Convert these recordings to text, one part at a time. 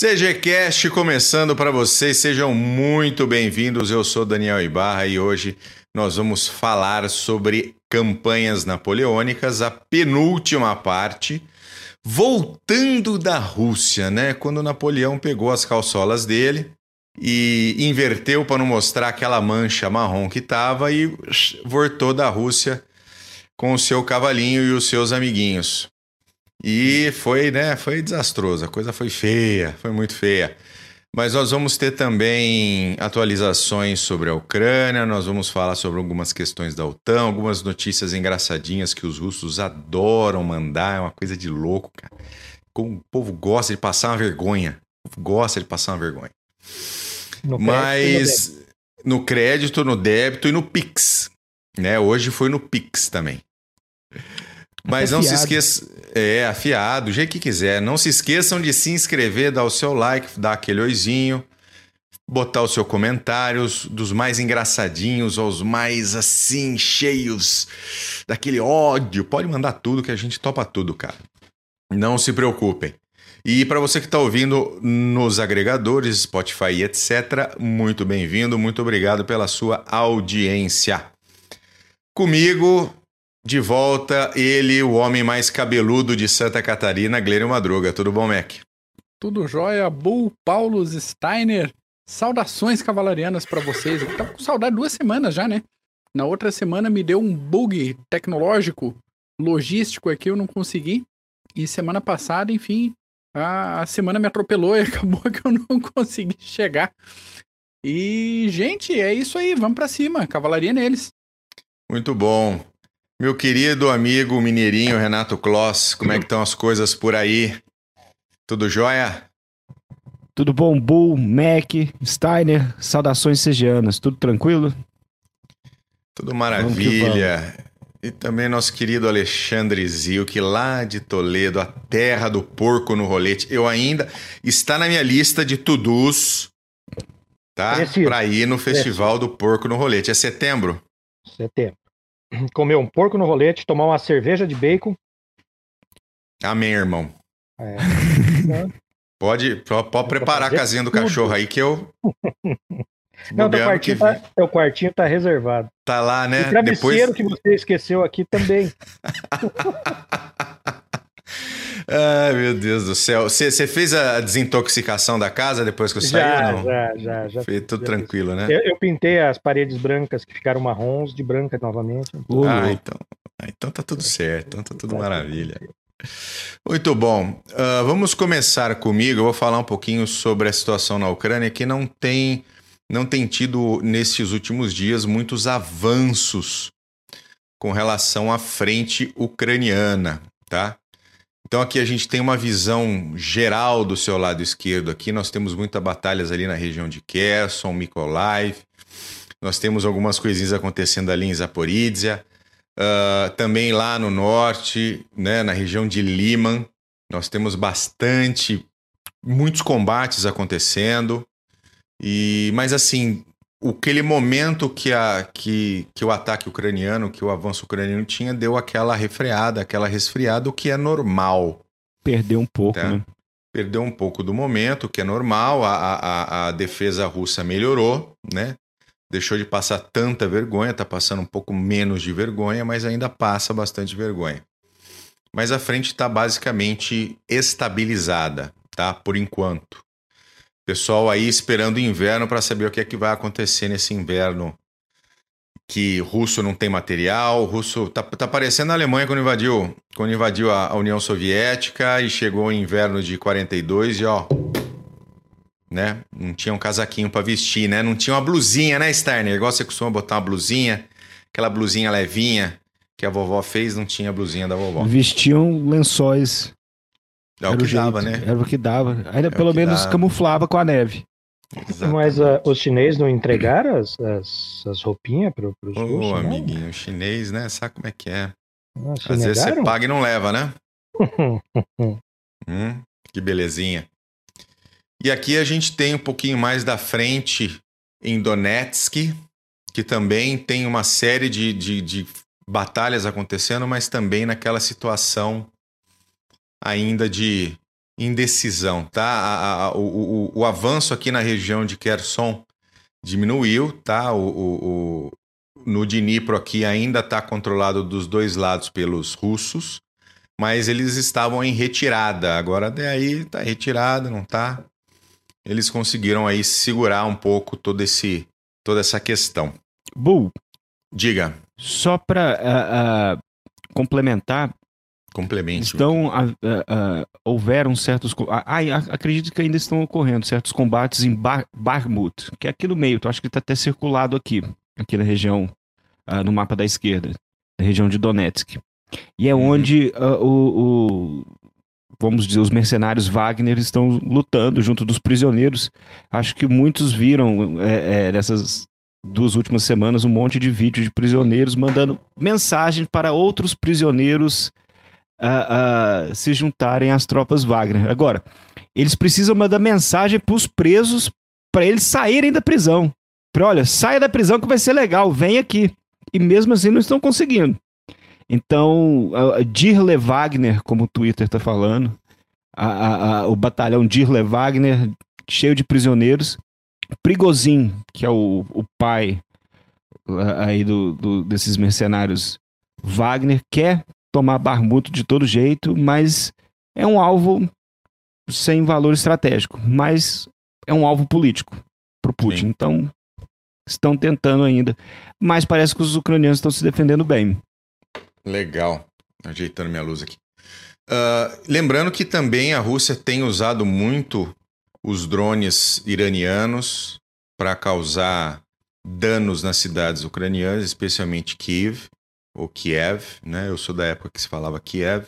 CGCast começando para vocês, sejam muito bem-vindos. Eu sou Daniel Ibarra e hoje nós vamos falar sobre campanhas napoleônicas, a penúltima parte, voltando da Rússia, né? Quando Napoleão pegou as calçolas dele e inverteu para não mostrar aquela mancha marrom que tava e voltou da Rússia com o seu cavalinho e os seus amiguinhos. E foi, né, foi desastroso, a coisa foi feia, foi muito feia. Mas nós vamos ter também atualizações sobre a Ucrânia, nós vamos falar sobre algumas questões da OTAN, algumas notícias engraçadinhas que os russos adoram mandar, é uma coisa de louco, cara. Como o povo gosta de passar uma vergonha. O povo gosta de passar uma vergonha. No Mas no crédito, no débito e no Pix. Né? Hoje foi no Pix também. Mas não se esqueça. É, afiado, do jeito que quiser. Não se esqueçam de se inscrever, dar o seu like, dar aquele oizinho, botar o seu comentário, dos mais engraçadinhos aos mais assim, cheios daquele ódio. Pode mandar tudo que a gente topa tudo, cara. Não se preocupem. E para você que está ouvindo nos agregadores, Spotify e etc., muito bem-vindo, muito obrigado pela sua audiência. Comigo, de volta, ele, o homem mais cabeludo de Santa Catarina, Glênio Madruga. Tudo bom, Mac? Tudo jóia. Bull, Paulo Steiner. Saudações cavalarianas para vocês. Eu tava com saudade duas semanas já, né? Na outra semana me deu um bug tecnológico, logístico aqui, eu não consegui. E semana passada, enfim, a, a semana me atropelou e acabou que eu não consegui chegar. E, gente, é isso aí. Vamos para cima. Cavalaria neles. Muito bom. Meu querido amigo mineirinho Renato Kloss, como é que estão as coisas por aí? Tudo jóia? Tudo bom, Bull, Mac, Steiner, saudações segianas, tudo tranquilo? Tudo maravilha. Vamos vamos. E também nosso querido Alexandre Zilk, lá de Toledo, a terra do porco no rolete. Eu ainda está na minha lista de to-dos, tá? Para ir no Festival do Porco no Rolete. É setembro? Setembro comer um porco no rolete, tomar uma cerveja de bacon. Amém, irmão. É. pode, pode preparar a casinha do tudo. cachorro aí que eu. Não, teu quartinho, que... tá, teu quartinho tá reservado. Tá lá, né? O travesseiro Depois... que você esqueceu aqui também. Ai, meu Deus do céu. Você fez a desintoxicação da casa depois que eu saí já, ou não? Já, já, já. Foi tudo já tranquilo, né? Eu, eu, pintei as paredes brancas que ficaram marrons de branca novamente. ah, então. Ah, então tá tudo certo. Então tá tudo maravilha. Muito bom. Uh, vamos começar comigo. Eu vou falar um pouquinho sobre a situação na Ucrânia que não tem, não tem tido nesses últimos dias muitos avanços com relação à frente ucraniana, tá? Então aqui a gente tem uma visão geral do seu lado esquerdo aqui. Nós temos muitas batalhas ali na região de Kherson, Mykolaiv. Nós temos algumas coisinhas acontecendo ali em Zaporizhia. Uh, também lá no norte, né, na região de Liman, nós temos bastante, muitos combates acontecendo. E, mas assim, aquele momento que, a, que, que o ataque ucraniano, que o avanço ucraniano tinha, deu aquela refreada, aquela resfriada, o que é normal. Perdeu um pouco, tá? né? Perdeu um pouco do momento, o que é normal. A, a, a defesa russa melhorou, né? Deixou de passar tanta vergonha, tá passando um pouco menos de vergonha, mas ainda passa bastante vergonha. Mas a frente está basicamente estabilizada, tá? Por enquanto. Pessoal aí esperando o inverno para saber o que é que vai acontecer nesse inverno. Que russo não tem material, russo tá, tá parecendo a Alemanha quando invadiu, quando invadiu a, a União Soviética e chegou o inverno de 42 e ó, né? Não tinha um casaquinho para vestir, né? Não tinha uma blusinha, né, Steiner? Igual você costuma botar uma blusinha, aquela blusinha levinha que a vovó fez, não tinha a blusinha da vovó. Vestiam lençóis é o que jeito, dava, né? Era o que dava. Ainda é pelo menos dava. camuflava com a neve. Exatamente. Mas uh, os chineses não entregaram as, as, as roupinhas para os Ô, oh, amiguinho, o chinês, né? Sabe como é que é? Ah, Às vezes você paga e não leva, né? hum, que belezinha. E aqui a gente tem um pouquinho mais da frente em Donetsk, que também tem uma série de, de, de batalhas acontecendo, mas também naquela situação ainda de indecisão, tá? A- a- o, o- o avanço aqui na região de Kherson diminuiu, tá? O, o- no Dnipro aqui ainda está controlado dos dois lados pelos russos, mas eles estavam em retirada. Agora daí tá retirada, não tá? Eles conseguiram aí segurar um pouco todo esse, toda essa questão. Bull, Diga, só para complementar, complemente. estão, ah, ah, ah, houveram certos. acredito que ainda estão ocorrendo certos combates em Bar Barmut, que é aqui no meio, eu acho que está até circulado aqui, aqui na região, ah, no mapa da esquerda, na região de Donetsk. E é Uhum. onde ah, o, o- vamos dizer, os mercenários Wagner estão lutando junto dos prisioneiros. Acho que muitos viram é, é, nessas duas últimas semanas um monte de vídeo de prisioneiros mandando mensagem para outros prisioneiros ah, ah, se juntarem às tropas Wagner. Agora, eles precisam mandar mensagem para os presos para eles saírem da prisão. Pra, olha, saia da prisão que vai ser legal, vem aqui. E mesmo assim não estão conseguindo. Então, a- Dirle Wagner, como o Twitter está falando, a- a- a- o batalhão Dirle Wagner, cheio de prisioneiros. Prigozhin, que é o, o pai aí do, do- desses mercenários Wagner, quer tomar Barmuto de todo jeito, mas é um alvo sem valor estratégico, mas é um alvo político para o Putin. Sim. Então, estão tentando ainda. Mas parece que os ucranianos estão se defendendo bem. Legal. Ajeitando minha luz aqui. Ah, lembrando que também a Rússia tem usado muito os drones iranianos para causar danos nas cidades ucranianas, especialmente Kiev ou Kiev, né? Eu sou da época que se falava Kiev.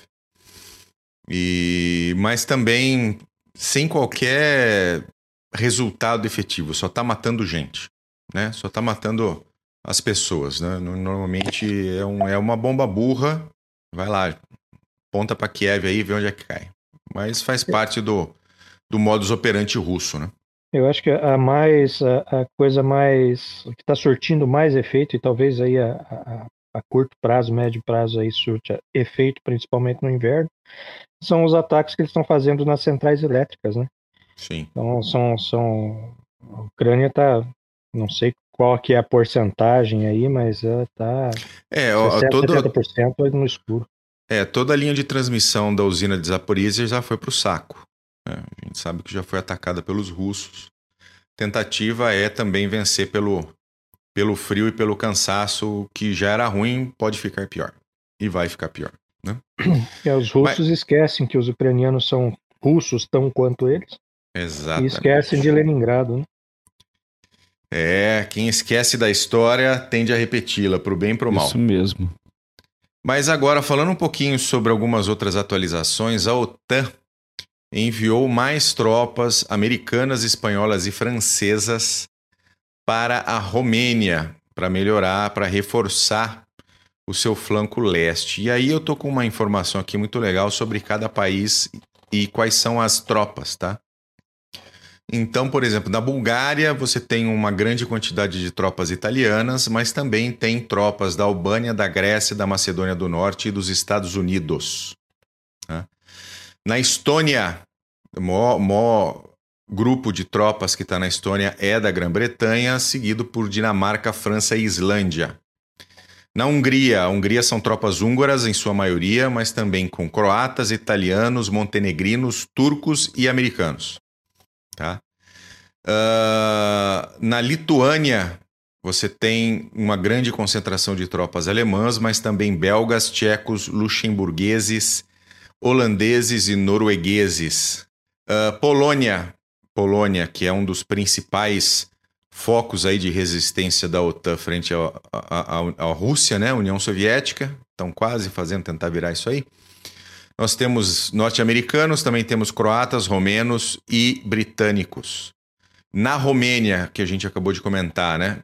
E mas também sem qualquer resultado efetivo, só está matando gente, né? Só está matando as pessoas, né? No- Normalmente é, um- é uma bomba burra. Vai lá, ponta para Kiev aí vê onde é que cai. Mas faz parte do, do modus operandi russo, né? Eu acho que a mais a, a coisa mais o que está surtindo mais efeito e talvez aí a, a, a curto prazo, médio prazo aí surte efeito principalmente no inverno são os ataques que eles estão fazendo nas centrais elétricas, né? Sim. Então são são a Ucrânia tá não sei qual que é a porcentagem aí, mas ela tá É, ó, 60, todo, 70% no escuro. é, toda a linha de transmissão da usina de Zaporizhia já foi para o saco. né? A gente sabe que já foi atacada pelos russos. Tentativa é também vencer pelo, pelo frio e pelo cansaço, que já era ruim, pode ficar pior. E vai ficar pior. E os russos esquecem que os ucranianos são russos tão quanto eles e Exatamente. esquecem de Leningrado, né? É, quem esquece da história tende a repeti-la, pro bem e pro mal. Isso mesmo. Mas agora, falando um pouquinho sobre algumas outras atualizações, a OTAN enviou mais tropas americanas, espanholas e francesas para a Romênia, para melhorar, para reforçar o seu flanco leste. E aí eu tô com uma informação aqui muito legal sobre cada país e quais são as tropas, tá? Então, por exemplo, na Bulgária você tem uma grande quantidade de tropas italianas, mas também tem tropas da Albânia, da Grécia, da Macedônia do Norte e dos Estados Unidos. né? Na Estônia, maior grupo de tropas que está na Estônia é da Grã-Bretanha, seguido por Dinamarca, França e Islândia. Na Hungria, a Hungria são tropas húngaras em sua maioria, mas também com croatas, italianos, montenegrinos, turcos e americanos. Tá? Ah, na Lituânia, você tem uma grande concentração de tropas alemãs, mas também belgas, tchecos, luxemburgueses, holandeses e noruegueses. Ah, Polônia, Polônia, que é um dos principais focos aí de resistência da OTAN frente à Rússia, né? União Soviética, estão quase fazendo tentar virar isso aí. Nós temos norte-americanos, também temos croatas, romenos e britânicos. Na Romênia, que a gente acabou de comentar, né?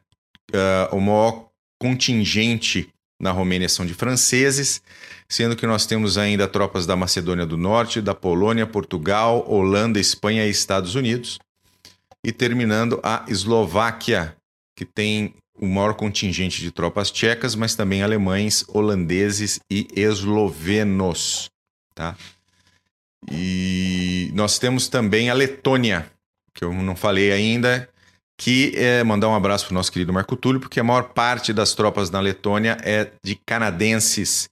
ah, o maior contingente na Romênia são de franceses, sendo que nós temos ainda tropas da Macedônia do Norte, da Polônia, Portugal, Holanda, Espanha e Estados Unidos. E terminando a Eslováquia, que tem o maior contingente de tropas tchecas, mas também alemães, holandeses e eslovenos. Tá? E nós temos também a Letônia, que eu não falei ainda, que é mandar um abraço para o nosso querido Marco Túlio, porque a maior parte das tropas na Letônia é de canadenses,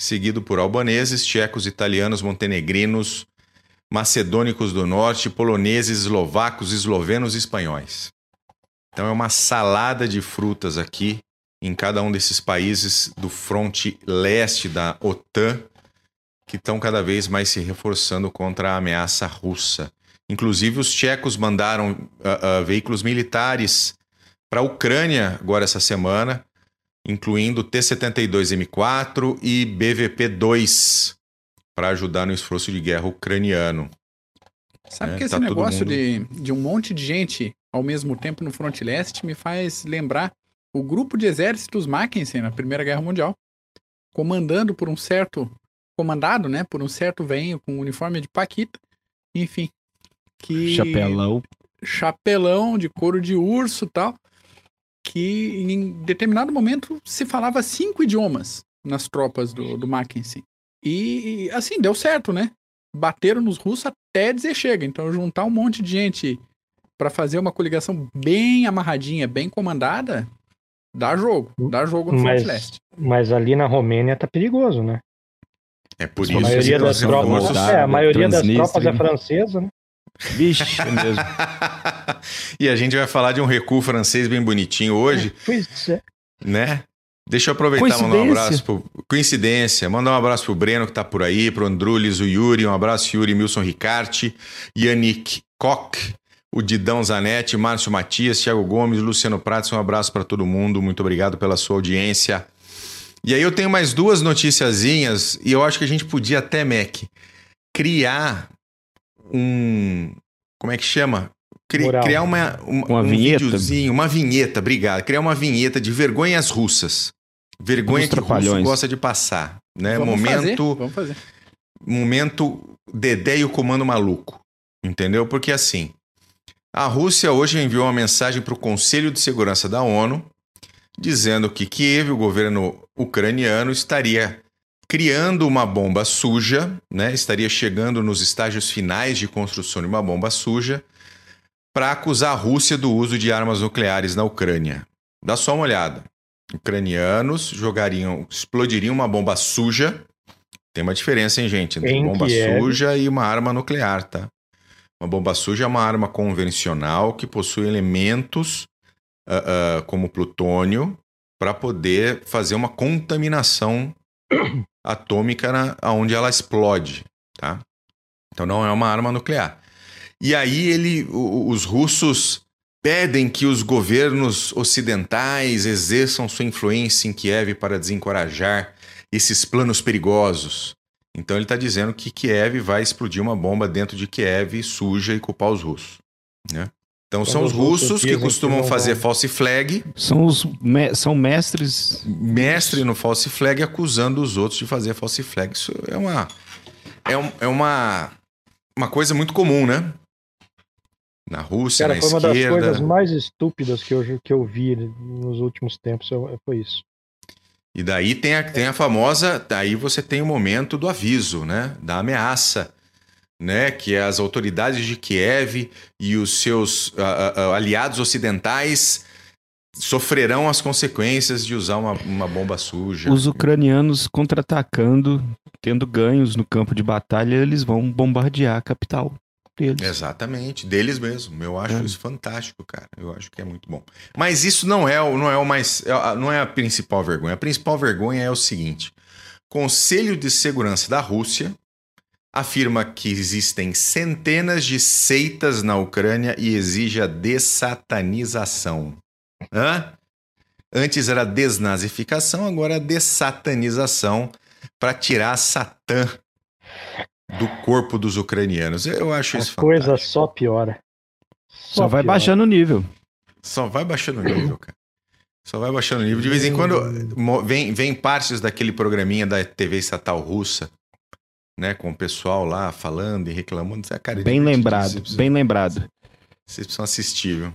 seguido por albaneses, tchecos, italianos, montenegrinos, macedônicos do norte, poloneses, eslovacos, eslovenos e espanhóis. Então é uma salada de frutas aqui em cada um desses países do fronte leste da OTAN que estão cada vez mais se reforçando contra a ameaça russa. Inclusive, os tchecos mandaram uh, uh, veículos militares para a Ucrânia agora essa semana, incluindo T-72M4 e BVP-2, para ajudar no esforço de guerra ucraniano. Sabe é, que esse tá negócio mundo... de, de um monte de gente ao mesmo tempo no fronte leste me faz lembrar o grupo de exércitos Mackensen na Primeira Guerra Mundial, comandando por um certo comandado, né, por um certo venho com uniforme de paquita, enfim, que chapelão, chapelão de couro de urso, tal, que em determinado momento se falava cinco idiomas nas tropas do, do Mackensen. E assim, deu certo, né? Bateram nos russos até dizer chega. Então, juntar um monte de gente para fazer uma coligação bem amarradinha, bem comandada, dá jogo. Dá jogo no mas, Front Leste. Mas ali na Romênia tá perigoso, né? É por a isso maioria das tropas, é, a maioria das tropas é francesa, né? Vixe, é mesmo. e a gente vai falar de um recuo francês bem bonitinho hoje. Pois é. Né? Deixa eu aproveitar e mandar um abraço pro... Coincidência, mandar um abraço pro Breno que tá por aí, pro Andrulis, o Yuri, um abraço Yuri, Milson Ricarte, Yannick Koch, o Didão Zanetti, Márcio Matias, Thiago Gomes, Luciano Prates, um abraço para todo mundo, muito obrigado pela sua audiência. E aí eu tenho mais duas noticiazinhas e eu acho que a gente podia até, Mac, criar um. Como é que chama? Cri, criar uma, uma, uma um vinheta. videozinho, uma vinheta, obrigado. Criar uma vinheta de vergonhas russas. Vergonha que o russo gosta de passar. Né? Vamos momento. Fazer, vamos fazer. Momento Dedé e o comando maluco. Entendeu? Porque assim. A Rússia hoje enviou uma mensagem para o Conselho de Segurança da ONU dizendo que Kiev, o governo ucraniano, estaria criando uma bomba suja, né? estaria chegando nos estágios finais de construção de uma bomba suja, para acusar a Rússia do uso de armas nucleares na Ucrânia. Dá só uma olhada. Ucranianos jogariam, explodiriam uma bomba suja. Tem uma diferença, hein, gente? Entre Em bomba Kiev. suja e uma arma nuclear, tá? Uma bomba suja é uma arma convencional que possui elementos uh, uh, como plutônio para poder fazer uma contaminação atômica na, onde ela explode, tá? Então não é uma arma nuclear. E aí ele, os russos pedem que os governos ocidentais exerçam sua influência em Kiev para desencorajar esses planos perigosos. Então ele está dizendo que Kiev vai explodir uma bomba dentro de Kiev suja e culpar os russos. Né? Então são os os russos que costumam fazer false flag, São os me- são mestres. mestre no false flag acusando os outros de fazer false flag. Isso é uma é, um- é uma uma coisa muito comum, né? Na Rússia, Cara, na foi uma das esquerda. coisas mais estúpidas que eu, que eu vi nos últimos tempos, eu- foi isso. E daí tem a, tem a famosa, daí você tem o momento do aviso, né? Da ameaça, né? Que as autoridades de Kiev e os seus ah, ah, aliados ocidentais sofrerão as consequências de usar uma, uma bomba suja. Os ucranianos contra-atacando, tendo ganhos no campo de batalha, eles vão bombardear a capital deles. Exatamente, deles mesmo. Eu acho É. isso fantástico, cara. Eu acho que é muito bom. Mas isso não é, o- não é o mais, é não é a principal vergonha. A principal vergonha é o seguinte: Conselho de Segurança da Rússia afirma que existem centenas de seitas na Ucrânia e exige a dessatanização. Hã? Antes era desnazificação, agora é dessatanização para tirar Satã do corpo dos ucranianos. Eu acho isso A coisa fantástico. só piora. Só vai piora. baixando o nível. Só vai baixando o nível, cara. Só vai baixando o nível. De vez em quando vem, vem partes daquele programinha da TV estatal russa, né? Com o pessoal lá falando e reclamando. Ah, Cara, é Bem lembrado, Vocês precisam- bem lembrado. Vocês precisam assistir, viu?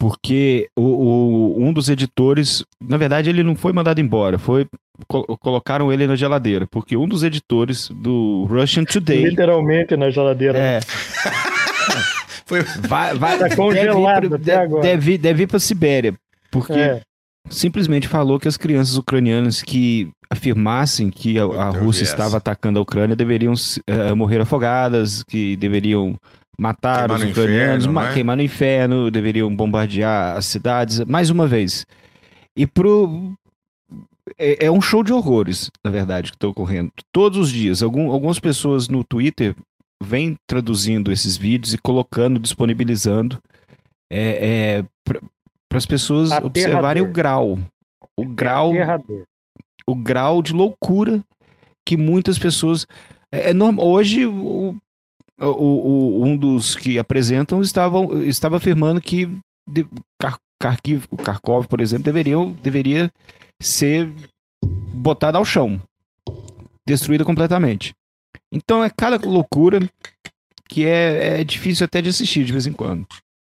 porque o, o- um dos editores, na verdade, ele não foi mandado embora, foi co- colocaram ele na geladeira, porque um dos editores do Russian Today Literalmente na geladeira. é, Foi... vai, vai, Tá congelado deve ir, até pra- agora. Deve, ir- deve ir pra Sibéria, porque É. simplesmente falou que as crianças ucranianas que afirmassem que a, a eu Rússia estava atacando a Ucrânia deveriam eh, morrer afogadas, que deveriam matar Queimar os no ucranianos, inferno, ma- não é? queimar no inferno, deveriam bombardear as cidades, mais uma vez. E pro. É, é um show de horrores, na verdade, que está ocorrendo. Todos os dias. Algum- algumas pessoas no Twitter vêm traduzindo esses vídeos e colocando, disponibilizando é, para as pessoas Aterrador. observarem o grau. O grau, Aterrador. o grau de loucura que muitas pessoas. É, é normal. Hoje, o, o- o- um dos que apresentam estavam, estava afirmando que de, Kar- Kharkiv, o Kharkov, por exemplo, deveriam, deveria ser botada ao chão, destruída completamente. Então é cada loucura que é, é difícil até de assistir de vez em quando.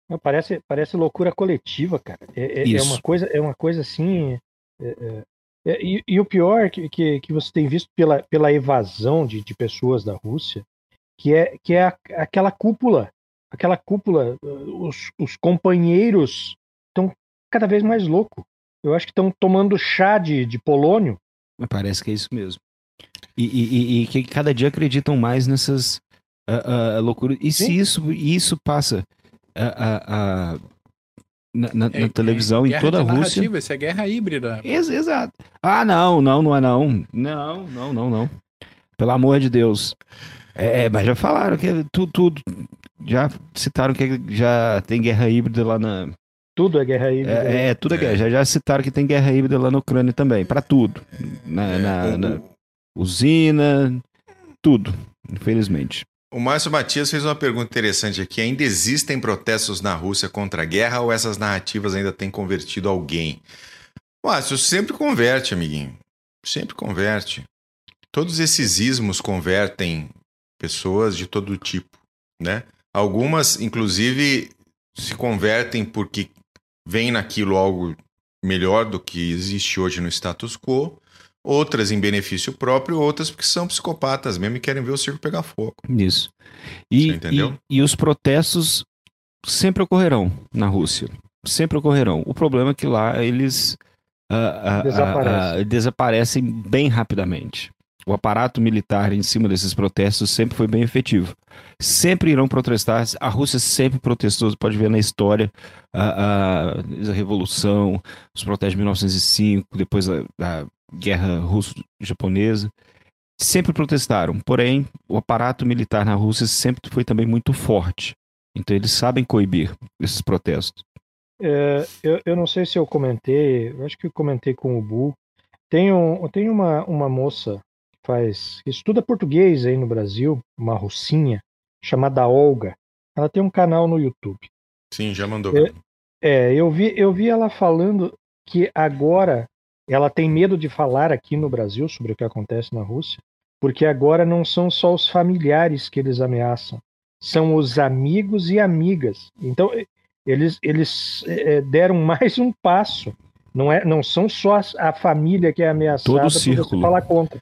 Não, parece, parece loucura coletiva, cara. É, é- é uma coisa, é uma coisa assim. é- é- é- e, e o pior que, que, que você tem visto pela, pela evasão de, de pessoas da Rússia, que é, que é a- aquela cúpula. Aquela cúpula, uh, os, os companheiros estão cada vez mais loucos. Eu acho que estão tomando chá de, de polônio. Parece que é isso mesmo. E, e- e- que cada dia acreditam mais nessas ah, ah, loucuras. E se Sim. isso, isso passa ah, ah, ah, na, na- É- na televisão, é em toda a Rússia. Isso é guerra híbrida. Ex- exato. Ah, não, não, não é não. Não, não, não, não. Pelo amor de Deus. É, mas já falaram que é tudo, tudo. Já citaram que já tem guerra híbrida lá na. Tudo é guerra híbrida. É, é tudo é É. guerra. Já, já citaram que tem guerra híbrida lá na Ucrânia também. Pra tudo. Na, É, na- na usina, tudo. Infelizmente. O Márcio Matias fez uma pergunta interessante aqui. Ainda existem protestos na Rússia contra a guerra ou essas narrativas ainda têm convertido alguém? Márcio, sempre converte, amiguinho. Sempre converte. Todos esses ismos convertem pessoas de todo tipo, né? Algumas, inclusive, se convertem porque vem naquilo algo melhor do que existe hoje no status quo. Outras em benefício próprio, outras porque são psicopatas mesmo e querem ver o circo pegar fogo. Isso. E, Você entendeu? E, e os protestos sempre ocorrerão na Rússia. Sempre ocorrerão. O problema é que lá eles ah, ah, ah, Desaparecem. ah, desaparecem bem rapidamente. O aparato militar em cima desses protestos sempre foi bem efetivo. Sempre irão protestar. A Rússia sempre protestou. Você pode ver na história a, a- a Revolução, os protestos de 1905, depois a, a Guerra Russo-Japonesa. Sempre protestaram. Porém, o aparato militar na Rússia sempre foi também muito forte. Então eles sabem coibir esses protestos. É, eu, eu não sei se eu comentei, eu acho que eu comentei com o Bu. Tem, um, tem uma, uma moça que faz, que estuda português aí no Brasil, uma russinha, chamada Olga. Ela tem um canal no YouTube. Sim, já mandou. É. É, eu vi, eu vi ela falando que agora ela tem medo de falar aqui no Brasil sobre o que acontece na Rússia, porque agora não são só os familiares que eles ameaçam, são os amigos e amigas. Então eles, eles é, deram mais um passo. Não, é, não são só as- a família que é ameaçada Todo o por você círculo. falar contra.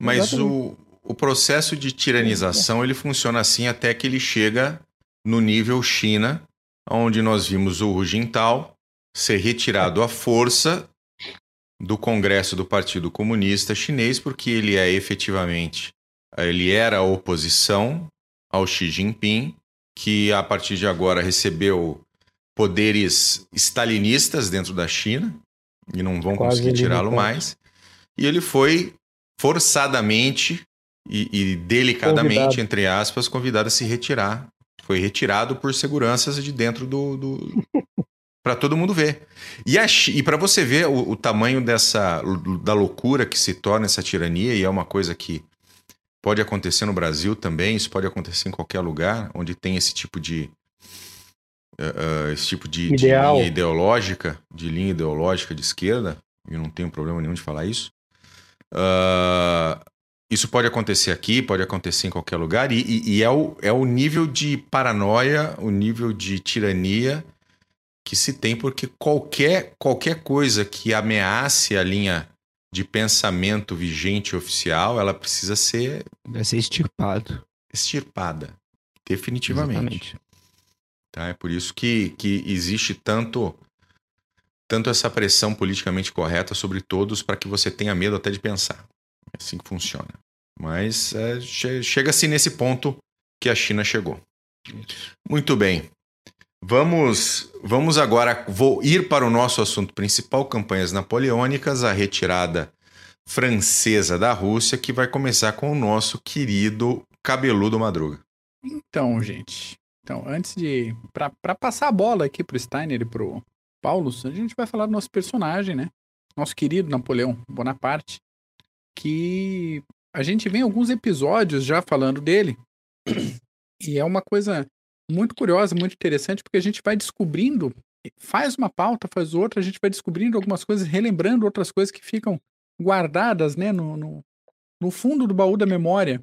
Mas o, o processo de tiranização ele funciona assim até que ele chega no nível China, onde nós vimos o Hu Jintao ser retirado à força do Congresso do Partido Comunista Chinês, porque ele é efetivamente, ele era a oposição ao Xi Jinping, que a partir de agora recebeu poderes stalinistas dentro da China e não vão Quase conseguir tirá-lo mais. E ele foi forçadamente e, e delicadamente, Convidado. entre aspas, convidado a se retirar. Foi retirado por seguranças de dentro do. do... para todo mundo ver. E, a e para você ver o, o tamanho dessa da loucura que se torna essa tirania, e é uma coisa que pode acontecer no Brasil também, isso pode acontecer em qualquer lugar onde tem esse tipo de. eh, esse tipo de, de linha ideológica, de linha ideológica de esquerda, e eu não tenho problema nenhum de falar isso. Ah, isso pode acontecer aqui, pode acontecer em qualquer lugar, e, e- e é, o, é o nível de paranoia, o nível de tirania que se tem, porque qualquer, qualquer coisa que ameace a linha de pensamento vigente oficial, ela precisa ser Vai ser extirpado. extirpada. Definitivamente. Exatamente. Tá? É por isso que, que existe tanto, tanto essa pressão politicamente correta sobre todos para que você tenha medo até de pensar. É assim que funciona. Mas é, che- chega-se nesse ponto que a China chegou. Muito bem. Vamos, vamos agora vou ir para o nosso assunto principal, campanhas napoleônicas, a retirada francesa da Rússia, que vai começar com o nosso querido cabeludo Madruga. Então, gente. Então, antes de. Pra passar a bola aqui pro Steiner e pro Paulo, a gente vai falar do nosso personagem, né? Nosso querido Napoleão Bonaparte. Que a gente vem alguns episódios já falando dele. E é uma coisa muito curiosa, muito interessante, porque a gente vai descobrindo, faz uma pauta, faz outra, a gente vai descobrindo algumas coisas, relembrando outras coisas que ficam guardadas, né, no, no, no fundo do baú da memória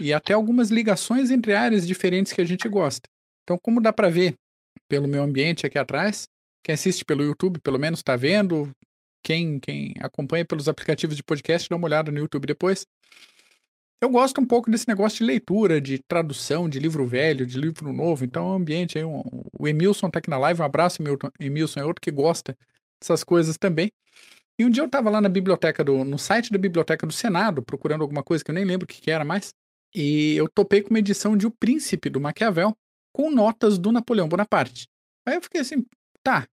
e até algumas ligações entre áreas diferentes que a gente gosta. Então, como dá para ver pelo meu ambiente aqui atrás, quem assiste pelo YouTube, pelo menos está vendo, quem, quem acompanha pelos aplicativos de podcast, dá uma olhada no YouTube depois. Eu gosto um pouco desse negócio de leitura, de tradução, de livro velho, de livro novo. Então, o ambiente aí, um- o Emilson tá aqui na live, um abraço, Emilson, é outro que gosta dessas coisas também. E um dia eu tava lá na biblioteca do, no site da biblioteca do Senado, procurando alguma coisa que eu nem lembro o que, que era mais. E eu topei com uma edição de O Príncipe do Maquiavel com notas do Napoleão Bonaparte. Aí eu fiquei assim, tá,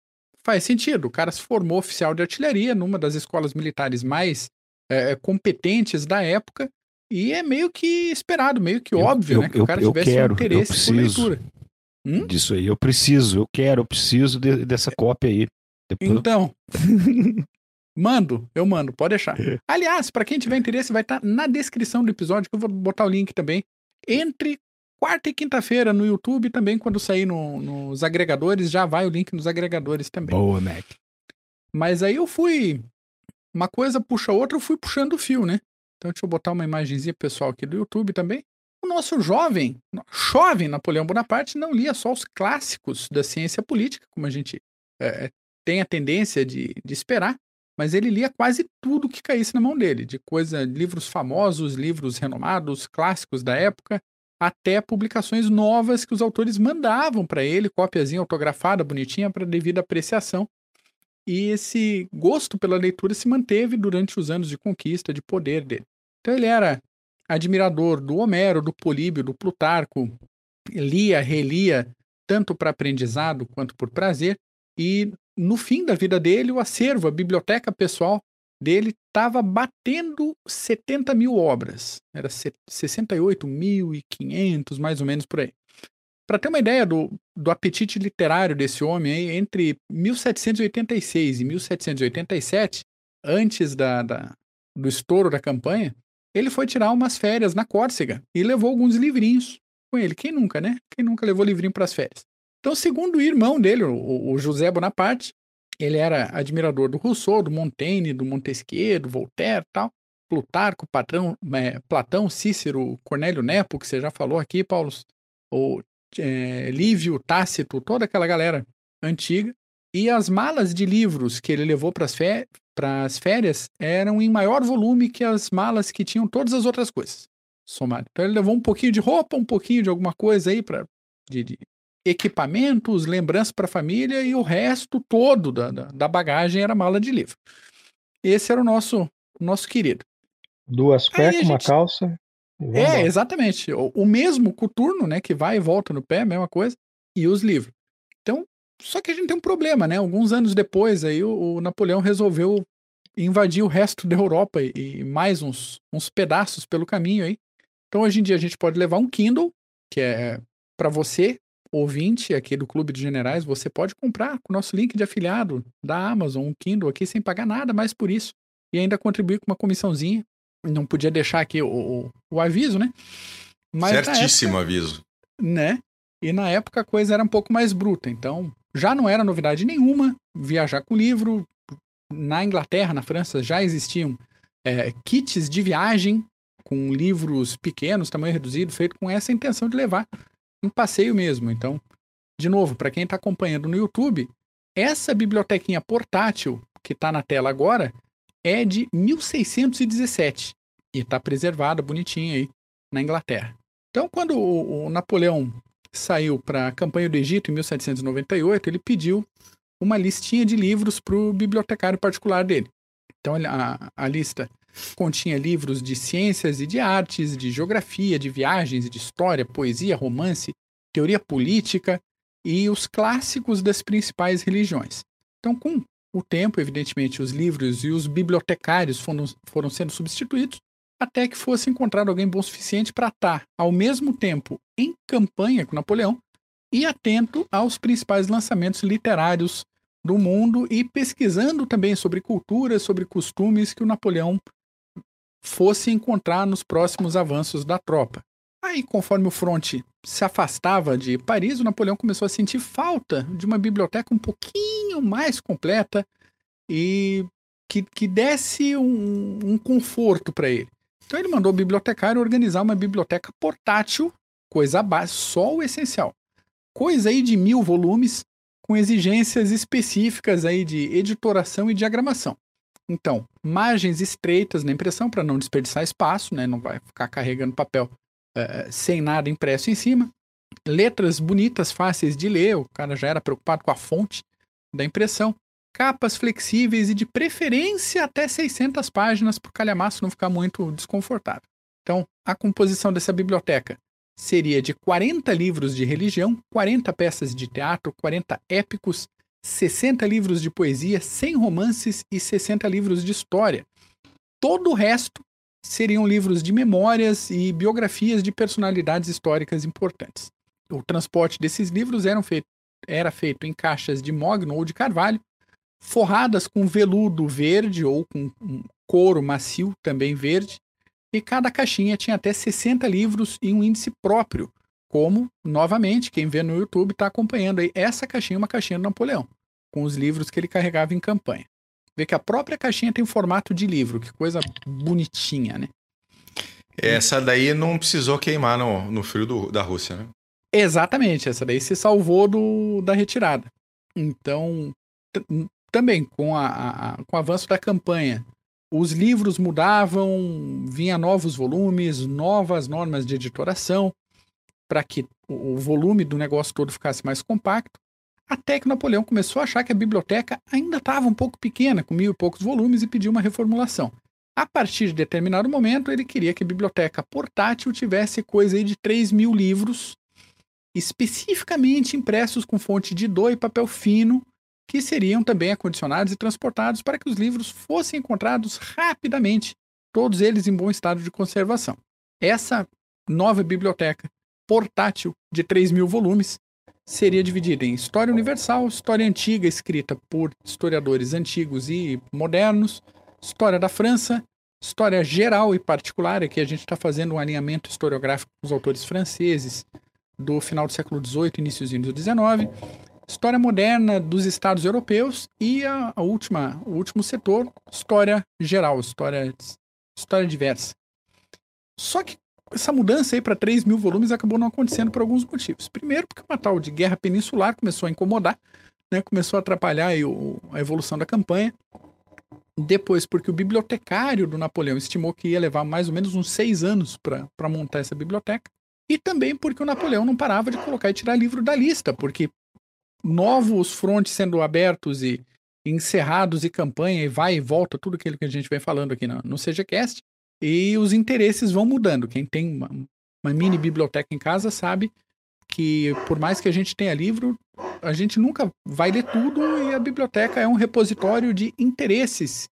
faz sentido. O cara se formou oficial de artilharia numa das escolas militares mais eh, competentes da época. E é meio que esperado, meio que Eu- óbvio, eu- né? Que eu- o cara eu tivesse quero, um eu interesse por preciso. leitura. Hum? Disso aí. Eu preciso, eu quero, eu preciso de- dessa cópia aí. Depois eu- Então, mando, eu mando, pode deixar. Aliás, para quem tiver interesse, vai estar na descrição do episódio, que eu vou botar o link também. Entre quarta e quinta-feira no YouTube, também quando sair no- nos agregadores, já vai o link nos agregadores também. Boa, Mac. Mas aí eu fui. Uma coisa puxa a outra, eu fui puxando o fio, né? Então deixa eu botar uma imagenzinha pessoal aqui do YouTube também. O nosso jovem, jovem Napoleão Bonaparte não lia só os clássicos da ciência política, como a gente é, tem a tendência de, de esperar, mas ele lia quase tudo que caísse na mão dele, de coisa, livros famosos, livros renomados, clássicos da época, até publicações novas que os autores mandavam para ele, cópiazinha autografada, bonitinha, para devida apreciação. E esse gosto pela leitura se manteve durante os anos de conquista, de poder dele. Então ele era admirador do Homero, do Políbio, do Plutarco, lia, relia, tanto para aprendizado quanto por prazer, e no fim da vida dele, o acervo, a biblioteca pessoal dele estava batendo 70 mil obras. Era se- 68.500, mais ou menos por aí. Para ter uma ideia do, do apetite literário desse homem, aí, entre 1786 e 1787, antes da, da- do estouro da campanha, ele foi tirar umas férias na Córcega e levou alguns livrinhos com ele. Quem nunca, né? Quem nunca levou livrinho para as férias? Então, segundo o irmão dele, o, o José Bonaparte, ele era admirador do Rousseau, do Montaigne, do Montesquieu, do Voltaire tal. Plutarco, patrão, é, Platão, Cícero, Cornélio Nepo, que você já falou aqui, Paulo, o é, Lívio, Tácito, toda aquela galera antiga. E as malas de livros que ele levou para as fé férias eram em maior volume que as malas que tinham todas as outras coisas. Somado. Então ele levou um pouquinho de roupa, um pouquinho de alguma coisa aí para de, de equipamentos, lembranças para a família e o resto todo da, da, da bagagem era mala de livro. Esse era o nosso, nosso querido. Duas a cuecas, uma gente- calça. É, lá. exatamente. O, o mesmo coturno, né, que vai e volta no pé, mesma coisa, e os livros. Então, só que a gente tem um problema, né? Alguns anos depois aí o, o Napoleão resolveu invadir o resto da Europa e, e mais uns, uns pedaços pelo caminho aí. Então, hoje em dia a gente pode levar um Kindle, que é para você, ouvinte aqui do Clube de Generais, você pode comprar com o nosso link de afiliado da Amazon um Kindle aqui sem pagar nada mais por isso e ainda contribuir com uma comissãozinha. Não podia deixar aqui o, o, o aviso, né? Mas Certíssimo aviso. né? E na época a coisa era um pouco mais bruta. Então, já não era novidade nenhuma viajar com livro. Na Inglaterra, na França, já existiam é, kits de viagem com livros pequenos, tamanho reduzido, feito com essa intenção de levar um passeio mesmo. Então, De novo, para quem está acompanhando no YouTube, essa bibliotequinha portátil que está na tela agora é de 1617 e está preservada, bonitinha aí, na Inglaterra. Então, quando o, o Napoleão saiu para a campanha do Egito em 1798, ele pediu uma listinha de livros para o bibliotecário particular dele. Então, a, a lista continha livros de ciências e de artes, de geografia, de viagens, de história, poesia, romance, teoria política e os clássicos das principais religiões. Então, com o tempo, evidentemente, os livros e os bibliotecários foram, foram sendo substituídos até que fosse encontrado alguém bom o suficiente para estar, ao mesmo tempo, em campanha com Napoleão e atento aos principais lançamentos literários do mundo e pesquisando também sobre culturas, sobre costumes que o Napoleão fosse encontrar nos próximos avanços da tropa. Aí, conforme o fronte se afastava de Paris, o Napoleão começou a sentir falta de uma biblioteca um pouquinho mais completa e que, que desse um, um conforto para ele. Então ele mandou o bibliotecário organizar uma biblioteca portátil, coisa básica, só o essencial. Coisa aí de mil volumes, com exigências específicas aí de editoração e diagramação. Então, margens estreitas na impressão para não desperdiçar espaço, né? Não vai ficar carregando papel uh, sem nada impresso em cima. Letras bonitas, fáceis de ler, o cara já era preocupado com a fonte da impressão. Capas flexíveis e de preferência até 600 páginas para o calhamaço não ficar muito desconfortável. Então, a composição dessa biblioteca seria de 40 livros de religião, 40 peças de teatro, 40 épicos, 60 livros de poesia, 100 romances e 60 livros de história. Todo o resto seriam livros de memórias e biografias de personalidades históricas importantes. O transporte desses livros feito, era feito em caixas de mogno ou de carvalho, forradas com veludo verde ou com um couro macio também verde, e cada caixinha tinha até 60 livros e um índice próprio, como, novamente, quem vê no YouTube está acompanhando aí, essa caixinha é uma caixinha do Napoleão, com os livros que ele carregava em campanha. Vê que a própria caixinha tem formato de livro, que coisa bonitinha, né? Essa daí não precisou queimar no, no frio do, da Rússia, né? Exatamente, essa daí se salvou do, da retirada. Então, também com, a, a, com o avanço da campanha os livros mudavam, vinha novos volumes, novas normas de editoração, para que o volume do negócio todo ficasse mais compacto, até que Napoleão começou a achar que a biblioteca ainda estava um pouco pequena, com mil e poucos volumes, e pediu uma reformulação. A partir de determinado momento, ele queria que a biblioteca portátil tivesse coisa de 3 mil livros, especificamente impressos com fonte de dor e papel fino, que seriam também acondicionados e transportados para que os livros fossem encontrados rapidamente, todos eles em bom estado de conservação. Essa nova biblioteca portátil de 3 mil volumes seria dividida em História Universal, História Antiga, escrita por historiadores antigos e modernos, História da França, História Geral e Particular, aqui a gente está fazendo um alinhamento historiográfico com os autores franceses do final do século XVIII, iníciozinho do XIX, história moderna dos estados europeus e a, a, última, o último setor, história geral, história, história diversa. Só que essa mudança aí para 3 mil volumes acabou não acontecendo por alguns motivos. Primeiro, porque uma tal de guerra peninsular começou a incomodar, né, começou a atrapalhar o, a evolução da campanha. Depois, porque o bibliotecário do Napoleão estimou que ia levar mais ou menos uns seis anos para montar essa biblioteca. E também porque o Napoleão não parava de colocar e tirar livro da lista, porque novos frontes sendo abertos e encerrados e campanha e vai e volta, tudo aquilo que a gente vem falando aqui no, no CGCast, e os interesses vão mudando. Quem tem uma, uma mini biblioteca em casa sabe que por mais que a gente tenha livro, a gente nunca vai ler tudo e a biblioteca é um repositório de interesses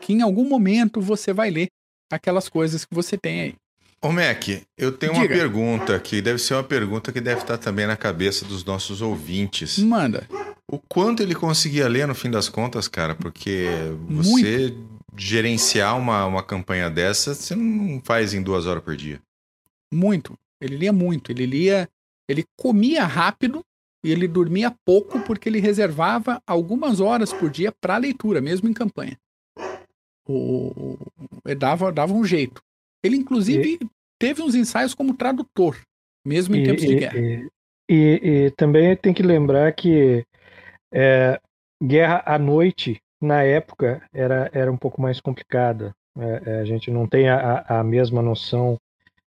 que em algum momento você vai ler aquelas coisas que você tem aí. Ô Mac, eu tenho Diga. uma pergunta que deve ser uma pergunta que deve estar também na cabeça dos nossos ouvintes. Manda. O quanto ele conseguia ler no fim das contas, cara? Porque você Muito. gerenciar uma, uma campanha dessa, você não faz em duas horas por dia. Muito. Ele lia muito. Ele lia. Ele comia rápido e ele dormia pouco porque ele reservava algumas horas por dia para leitura, mesmo em campanha. O, ele dava, dava um jeito. Ele, inclusive, e... teve uns ensaios como tradutor, mesmo em e, tempos de guerra. E, e também tem que lembrar que é, guerra à noite, na época, era, era um pouco mais complicada. É, é, a gente não tem a, a mesma noção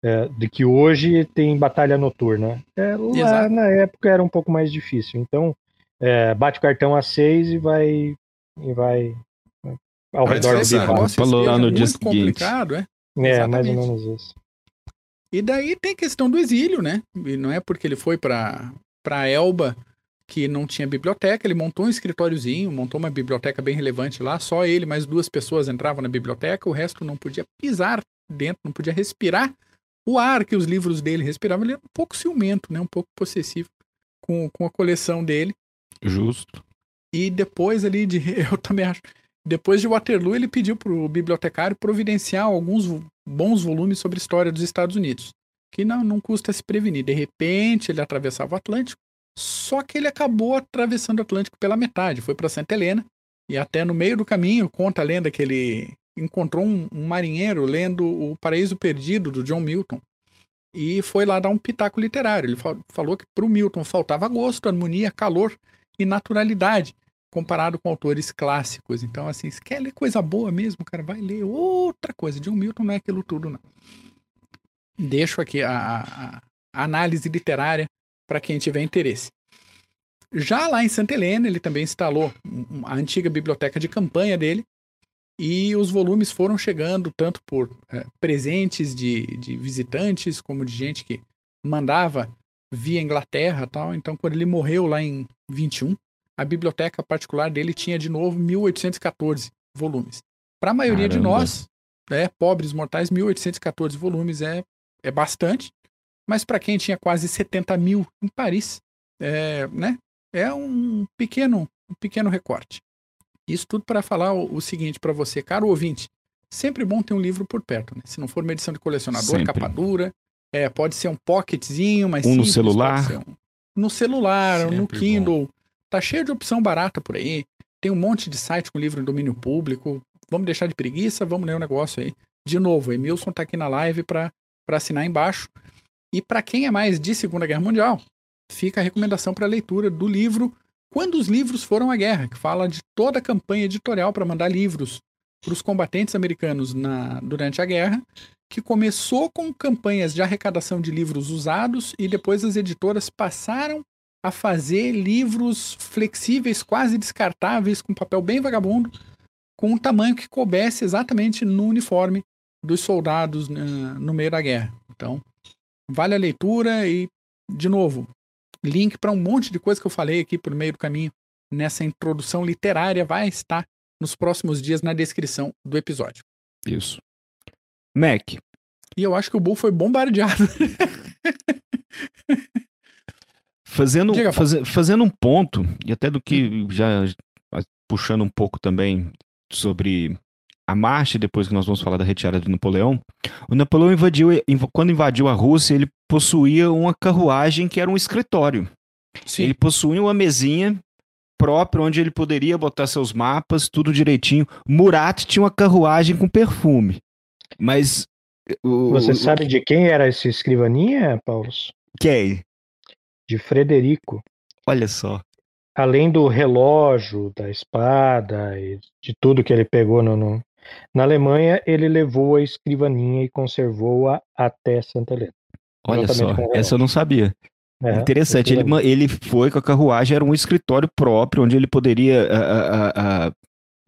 é, de que hoje tem batalha noturna. É, lá Exato. na época era um pouco mais difícil. Então, é, bate o cartão a seis e vai e vai ao Vai redor do negócio falou lá no dia seguinte. complicado, é. É, mais ou Exatamente. menos isso. E daí tem questão do exílio, né? E não é porque ele foi para para Elba que não tinha biblioteca, ele montou um escritóriozinho, montou uma biblioteca bem relevante lá, só ele mais duas pessoas entravam na biblioteca, o resto não podia pisar dentro, não podia respirar o ar que os livros dele respiravam, ele era um pouco ciumento, né? Um pouco possessivo com, com a coleção dele. Justo. E depois ali de. Eu também acho. Depois de Waterloo, ele pediu para o bibliotecário providenciar alguns bons volumes sobre a história dos Estados Unidos. Que não, não custa se prevenir. De repente, ele atravessava o Atlântico. Só que ele acabou atravessando o Atlântico pela metade. Foi para Santa Helena. E até no meio do caminho, conta a lenda que ele encontrou um, um marinheiro lendo O Paraíso Perdido, do John Milton. E foi lá dar um pitaco literário. Ele fa- falou que para o Milton faltava gosto, harmonia, calor e naturalidade comparado com autores clássicos. Então, assim, se quer ler coisa boa mesmo, cara, vai ler outra coisa. John Milton não é aquilo tudo, não. Deixo aqui a, a- análise literária para quem tiver interesse. Já lá em Santa Helena, ele também instalou a antiga biblioteca de campanha dele, e os volumes foram chegando tanto por eh, presentes de, de visitantes, como de gente que mandava via Inglaterra tal. Então, quando ele morreu lá em 21, a biblioteca particular dele tinha de novo 1814 volumes. Para a maioria de Caramba. nós, né, pobres mortais, 1814 volumes é, é bastante, mas para quem tinha quase 70 mil em Paris, é, né, é um pequeno, um pequeno recorte. Isso tudo para falar o, o seguinte para você, caro ouvinte, sempre bom ter um livro por perto, né? Se não for uma edição de colecionador, Sempre. capa dura, é, pode ser um pocketzinho, mas Um no celular. no celular, no Sempre Kindle. Tá cheio de opção barata por aí. Tem um monte de site com livro em domínio público. Vamos deixar de preguiça, vamos ler o negócio aí. De novo, Emilson tá aqui na live para assinar embaixo. E para quem é mais de Segunda Guerra Mundial, fica a recomendação para leitura do livro Quando os Livros Foram à Guerra, que fala de toda a campanha editorial para mandar livros para os combatentes americanos na, durante a guerra, que começou com campanhas de arrecadação de livros usados e depois as editoras passaram a fazer livros flexíveis, quase descartáveis, com papel bem vagabundo, com um tamanho que coubesse exatamente no uniforme dos soldados né, no meio da guerra. Então, vale a leitura e, de novo, link para um monte de coisa que eu falei aqui por meio do caminho nessa introdução literária vai estar nos próximos dias na descrição do episódio. Isso. Mac, E eu acho que o Bull foi bombardeado. fazendo, Diga, faze- fazendo um ponto, e até do que já puxando um pouco também sobre a marcha, depois que nós vamos falar da retirada de Napoleão, o Napoleão invadiu, inv- quando invadiu a Rússia, ele possuía uma carruagem que era um escritório. Sim. Ele possuía uma mesinha própria onde ele poderia botar seus mapas, tudo direitinho. Murat tinha uma carruagem com perfume. Mas. O, Você o- sabe de quem era esse escrivaninha, Paulo? Quem? De Frederico. Olha só. Além do relógio, da espada e de tudo que ele pegou no, no- na Alemanha, ele levou a escrivaninha e conservou-a até Santa Helena. Olha só. Essa eu não sabia. É, Interessante. Ele, ele foi com a carruagem, era um escritório próprio, onde ele poderia ah, ah, ah,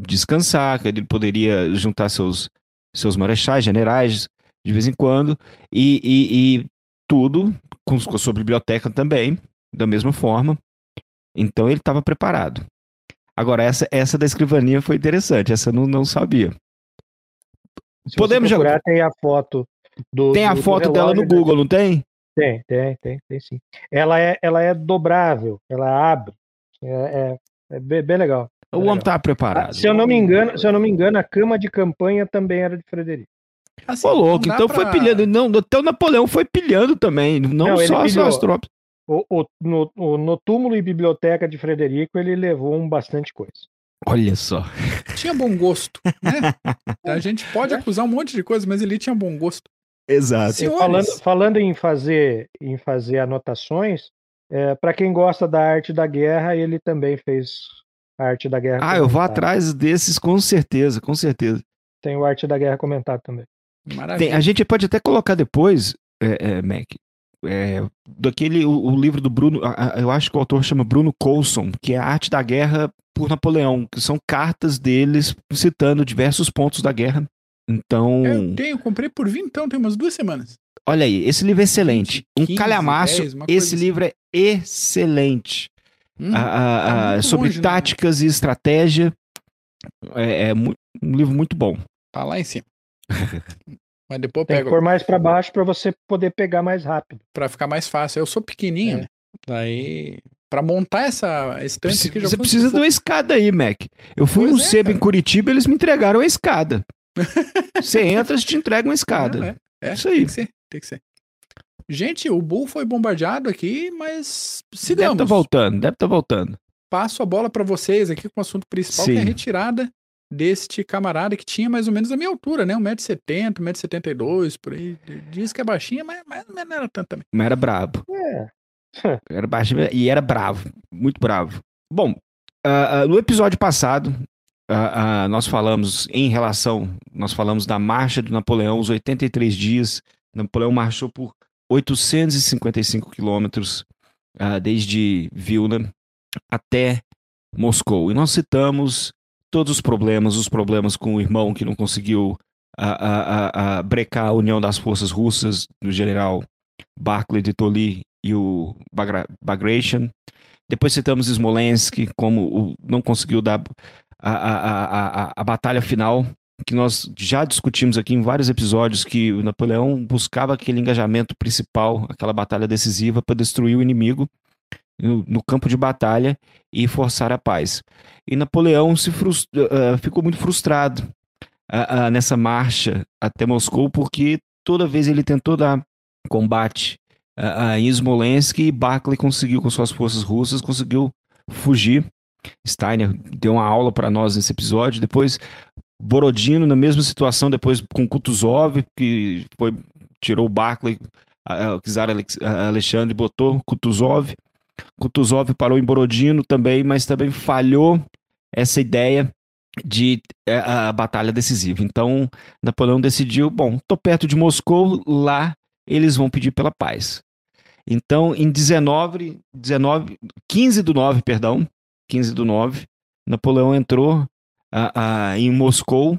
descansar, que ele poderia juntar seus, seus marechais, generais, de vez em quando, e, e- e tudo com, com a sua biblioteca também, da mesma forma. Então ele estava preparado. Agora, essa, essa da escrivaninha foi interessante, essa eu não, não sabia. Se Podemos você já- procurar, tem a foto do. Tem a do- do foto dela no da- Google, não tem? Tem, tem, tem, tem sim. Ela é, ela é dobrável, ela abre. É, é, é bem, legal. O homem Ah, preparado. se eu não me engano, se eu não me engano, a cama de campanha também era de Frederico. Assim, Ô, louco, então pra- foi pilhando. Não, até o Napoleão foi pilhando também. Não, Não, só, as tropas. O, o- no, o- no túmulo e biblioteca de Frederico, ele levou um bastante coisa. Olha só. Tinha bom gosto, né? A gente pode acusar um monte de coisa, mas ele tinha bom gosto. Exato. Senhores. Falando, falando em fazer em fazer anotações, É, para quem gosta da arte da guerra, ele também fez a arte da guerra. Ah, eu vou atrás desses com certeza, com certeza. Tem o arte da guerra comentado também. Tem, a gente pode até colocar depois, é, é, Mac, é, daquele o, o, livro do Bruno, eu acho que o autor chama Bruno Coulson, que é a arte da guerra por Napoleão, que são cartas deles citando diversos pontos da guerra. Então. Eu tenho, comprei por então tem umas duas semanas. Olha aí, esse livro é excelente. Um 15, calhamaço. 10, esse assim. livro é excelente. Hum, tá sobre longe, né? táticas né? e estratégia. É, é, um livro muito bom. Tá lá em cima. Mas depois Tem pego. pôr mais para baixo para você poder pegar mais rápido. Para ficar mais fácil. Eu sou pequenininho, é. né? Daí, para montar essa estante aqui, já Você precisa de uma escada aí, Mac. Eu fui pois no é, Sebo em Curitiba, eles me entregaram a escada. você entra, eles te entregam a escada. Não, é. é. Isso aí. Tem que ser, tem que ser. Gente, o Bull foi bombardeado aqui, mas sigamos. Deve estar tá voltando, deve estar tá voltando. Passo a bola para vocês aqui com o assunto principal, Sim. que é a retirada deste camarada que tinha mais ou menos a minha altura, né? 1,70m, 1,72m, por aí. Diz que é baixinha, mas, mas não era tanto também. Mas era brabo. É. era baixinho e era bravo, muito bravo. Bom, uh, uh, no episódio passado, uh, nós falamos em relação, nós falamos da marcha do Napoleão, os 83 dias. Napoleão marchou por 855 quilômetros desde Vilna até Moscou. E nós citamos todos os problemas, os problemas com o irmão que não conseguiu a, a, a, brecar a união das forças russas, do general Barclay de Tolly e o Bagration. Depois citamos Smolensk como o, não conseguiu dar a, a, a, a batalha final, que nós já discutimos aqui em vários episódios, que o Napoleão buscava aquele engajamento principal, aquela batalha decisiva para destruir o inimigo no, campo de batalha e forçar a paz. E Napoleão se uh, ficou muito frustrado uh, uh, nessa marcha até Moscou, porque toda vez ele tentou dar combate em Smolensk e Barclay conseguiu, com suas forças russas, conseguiu fugir. Steiner deu uma aula para nós nesse episódio. Depois, Borodino, na mesma situação, depois com Kutuzov, que foi, tirou o Barclay, o czar Alexandre, botou Kutuzov. Kutuzov parou em Borodino também, mas também falhou essa ideia de é, a batalha decisiva. Então, Napoleão decidiu, bom, tô perto de Moscou, lá eles vão pedir pela paz. Então, em 19, 19 15 do 9, perdão, 15 do 9, Napoleão entrou em Moscou,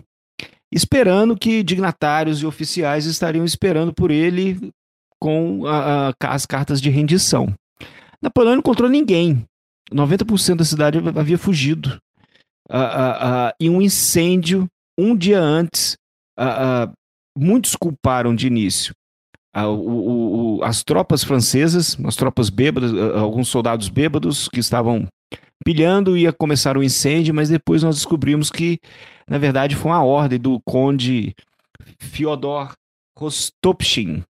esperando que dignatários e oficiais estariam esperando por ele com as cartas de rendição. Napoleão não encontrou ninguém. 90% da cidade havia fugido. Uh, uh, uh, e um incêndio, um dia antes, muitos culparam de início. O, o, as tropas francesas, as tropas bêbadas, alguns soldados bêbados que estavam pilhando, ia começar o um incêndio, mas depois nós descobrimos que, na verdade, foi uma ordem do conde Fyodor Rostopchin,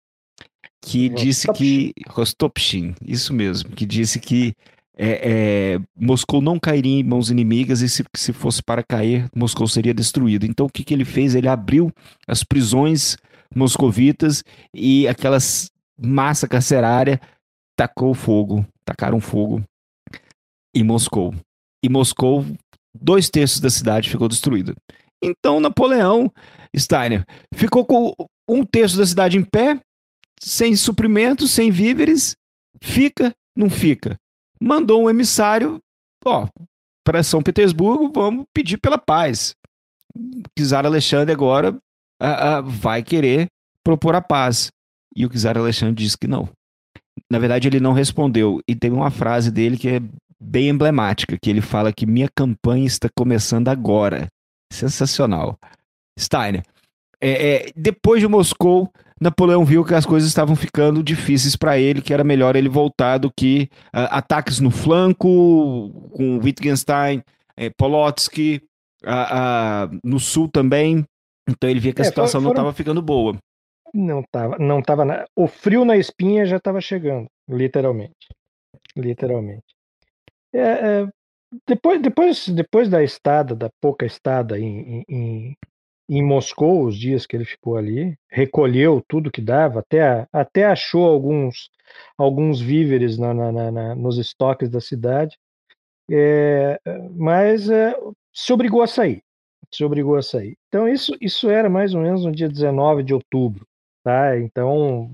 que disse que Rostopchin, isso mesmo, que disse que é, é, Moscou não cairia em mãos inimigas e se, se fosse para cair, Moscou seria destruído. Então o que, que ele fez? Ele abriu as prisões moscovitas e aquelas massa carcerária tacou fogo, tacaram fogo em Moscou. E Moscou, dois terços da cidade ficou destruída. Então Napoleão Steiner ficou com um terço da cidade em pé sem suprimentos, sem víveres, fica, não fica. Mandou um emissário, ó, para São Petersburgo, vamos pedir pela paz. O czar Alexandre agora a, a, vai querer propor a paz. E o czar Alexandre disse que não. Na verdade, ele não respondeu. E tem uma frase dele que é bem emblemática, que ele fala que minha campanha está começando agora. Sensacional. Steiner, é, é, depois de Moscou, Napoleão viu que as coisas estavam ficando difíceis para ele, que era melhor ele voltar do que uh, ataques no flanco, com Wittgenstein, eh, Polotsky, uh, uh, no sul também. Então ele via que a é, situação foram... não estava ficando boa. Não estava, não tava na... O frio na espinha já estava chegando, literalmente, literalmente. É, é, depois, depois, depois da estada, da pouca estada em, em, em Moscou, os dias que ele ficou ali, recolheu tudo que dava, até, até achou alguns alguns víveres na, na, na, nos estoques da cidade, é, mas é, se obrigou a sair, se obrigou a sair. Então isso, isso era mais ou menos no dia 19 de outubro, tá? Então,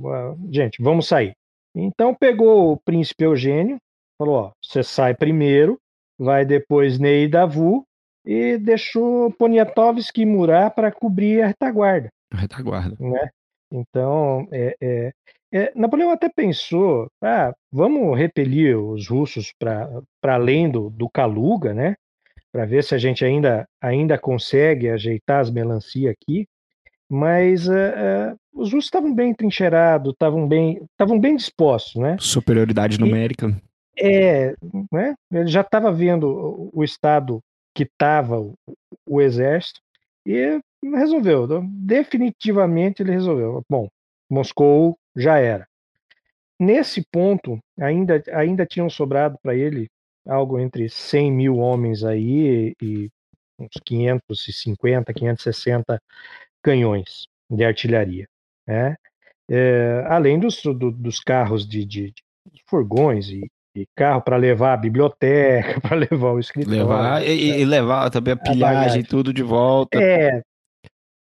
gente, vamos sair. Então pegou o príncipe Eugênio, falou, ó, você sai primeiro, vai depois Ney Davu e deixou Poniatowski e Murat para cobrir a retaguarda. A retaguarda. Né? Então, é, é, é, Napoleão até pensou, ah, vamos repelir os russos para além do, do Kaluga, né? Para ver se a gente ainda, ainda consegue ajeitar as melancia aqui. Mas uh, uh, os russos estavam bem trincheirados, estavam bem, estavam bem dispostos, né? Superioridade numérica. E, é, né? Ele já estava vendo o, o estado que estava o, o exército e resolveu. Definitivamente ele resolveu. Bom, Moscou já era. Nesse ponto, ainda, ainda tinham sobrado para ele algo entre 100 mil homens aí e uns 550, 560 canhões de artilharia. Né? É, além dos, do, dos carros de, de, de furgões e, e carro para levar a biblioteca, para levar o escritório. Levar, e, e, levar também a pilhagem, a tudo de volta. É,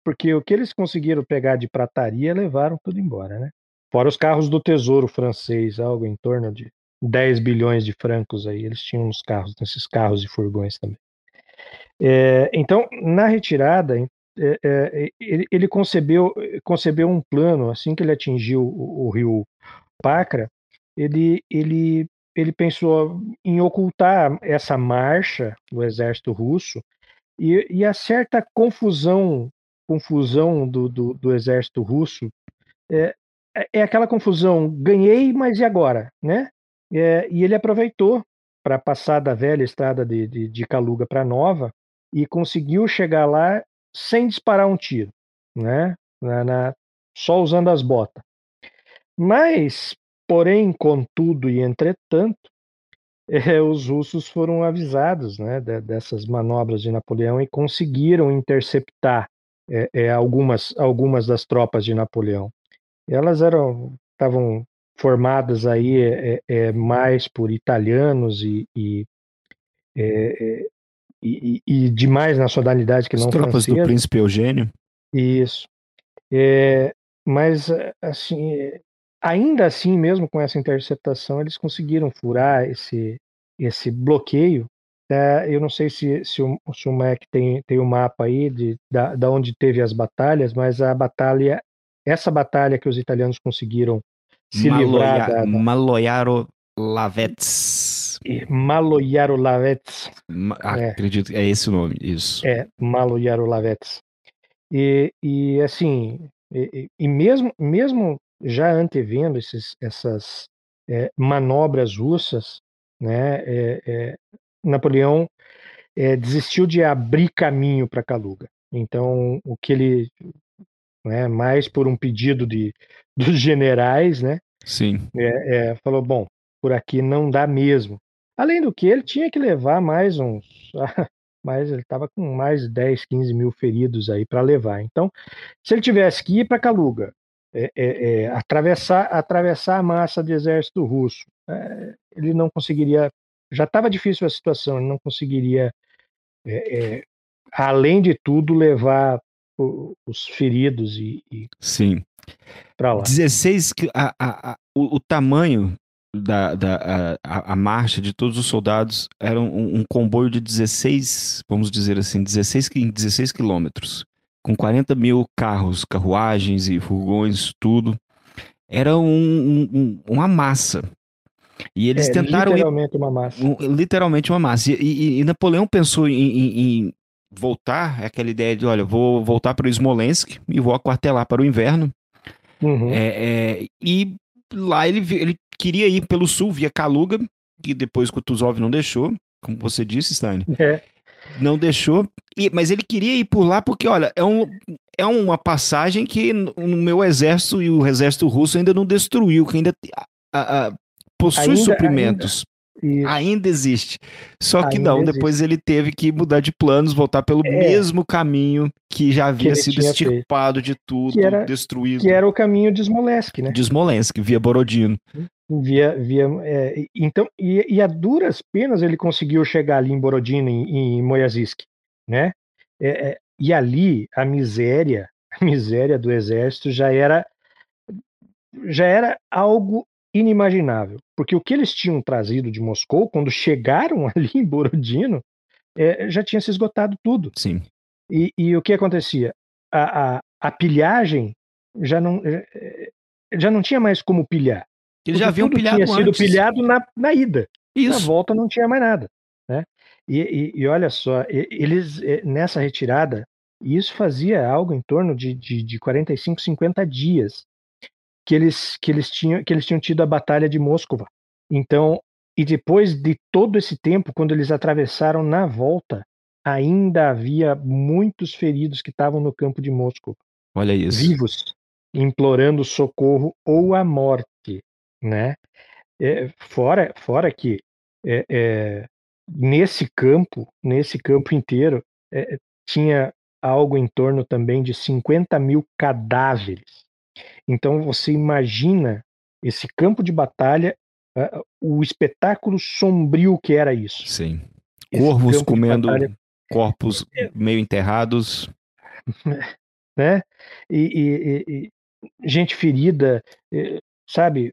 porque o que eles conseguiram pegar de prataria levaram tudo embora, né? Fora os carros do Tesouro francês, algo em torno de 10 bilhões de francos aí, eles tinham nos carros, nesses carros e furgões também. É, então, na retirada, é, é, ele, ele, concebeu, concebeu um plano, assim que ele atingiu o, o rio Pacra, ele, ele, ele pensou em ocultar essa marcha do exército russo e, e a certa confusão confusão do, do, do exército russo é, é, é aquela confusão, ganhei, mas e agora? Né? É, e ele aproveitou para passar da velha estrada de, de, de Kaluga para nova e conseguiu chegar lá sem disparar um tiro, né? Na, na, só usando as botas. Mas, porém, contudo e entretanto, é, os russos foram avisados né, de, dessas manobras de Napoleão e conseguiram interceptar é, é, algumas, algumas das tropas de Napoleão. Elas eram estavam formadas aí mais por italianos e, e, e, e demais nacionalidade que As não tropas francesa. do príncipe Eugênio. Isso. mas assim, ainda assim, mesmo com essa interceptação, eles conseguiram furar esse esse bloqueio é, eu não sei se, se, o, se o Mac tem, tem o um mapa aí de, da, da onde teve as batalhas, mas a batalha, essa batalha que os italianos conseguiram se Maloia, livrar da, da... Maloiaro Lavets. Maloiaro Lavets. Ma é. Acredito que é esse o nome, isso. É, Maloiaro Lavets. E, e assim, e, e, mesmo, mesmo já antevendo esses, essas é, manobras russas, né, é, Napoleão desistiu de abrir caminho para Kaluga. Então, o que ele, né, mais por um pedido de, dos generais, né, Sim. Falou, bom, por aqui não dá mesmo. Além do que, ele tinha que levar mais uns, mas ele estava com mais 10, 15 mil feridos aí para levar. Então, se ele tivesse que ir para Kaluga, é, é, é, atravessar, atravessar a massa do exército russo, é, ele não conseguiria já estava difícil a situação, ele não conseguiria, é, além de tudo, levar os feridos e, e sim. para lá. 16 a, a, a, o, o, tamanho da, da a, a, marcha de todos os soldados era um, um, comboio de 16, vamos dizer assim, 16, 16 quilômetros, com 40 mil carros, carruagens e furgões, tudo. Era um, um, uma massa. E eles é, tentaram. Literalmente uma massa. Literalmente uma massa. E, e, e Napoleão pensou em, em, em, voltar, é aquela ideia de: olha, vou voltar para o Smolensk e vou aquartelar para o inverno. Uhum. É, é, e lá ele, ele queria ir pelo sul, via Kaluga, que depois Kutuzov não deixou, como você disse, Stein. É. Não deixou, e, mas ele queria ir por lá porque, olha, é, um, é uma passagem que o meu exército e o exército russo ainda não destruiu, que ainda a, a, possui ainda, suprimentos. Ainda, ainda, existe. Só que ainda não, existe. depois ele teve que mudar de planos, voltar pelo é, mesmo caminho que já havia que sido extirpado feito. de tudo, que era, destruído. Que era o caminho de Smolensk, né? De Smolensk, via Borodino. Via, via, é, então, e, e, a duras penas ele conseguiu chegar ali em Borodino, em, em Moyazisk, né? É, é, e ali a miséria, a miséria do exército já era já era algo inimaginável, porque o que eles tinham trazido de Moscou quando chegaram ali em Borodino é, já tinha se esgotado tudo. Sim. E, e o que acontecia? A, a, a pilhagem já não já não tinha mais como pilhar. Eles já haviam pilhado tinha sido antes. pilhado na, na ida. Isso. Na volta não tinha mais nada. Né? E, e, e olha só, eles nessa retirada, isso fazia algo em torno de, de, de 45, 50 dias que eles, que, eles tinham, que eles tinham tido a Batalha de Moscova. Então, e depois de todo esse tempo, quando eles atravessaram na volta, ainda havia muitos feridos que estavam no campo de Moscou. Olha isso. Vivos, implorando socorro ou a morte, né? É, fora, fora que é, é, nesse campo, nesse campo inteiro, é, tinha algo em torno também de 50 mil cadáveres. Então você imagina esse campo de batalha, uh, o espetáculo sombrio que era isso. Sim. Corvos comendo corpos é. meio enterrados. né? E, e, e, gente ferida, sabe?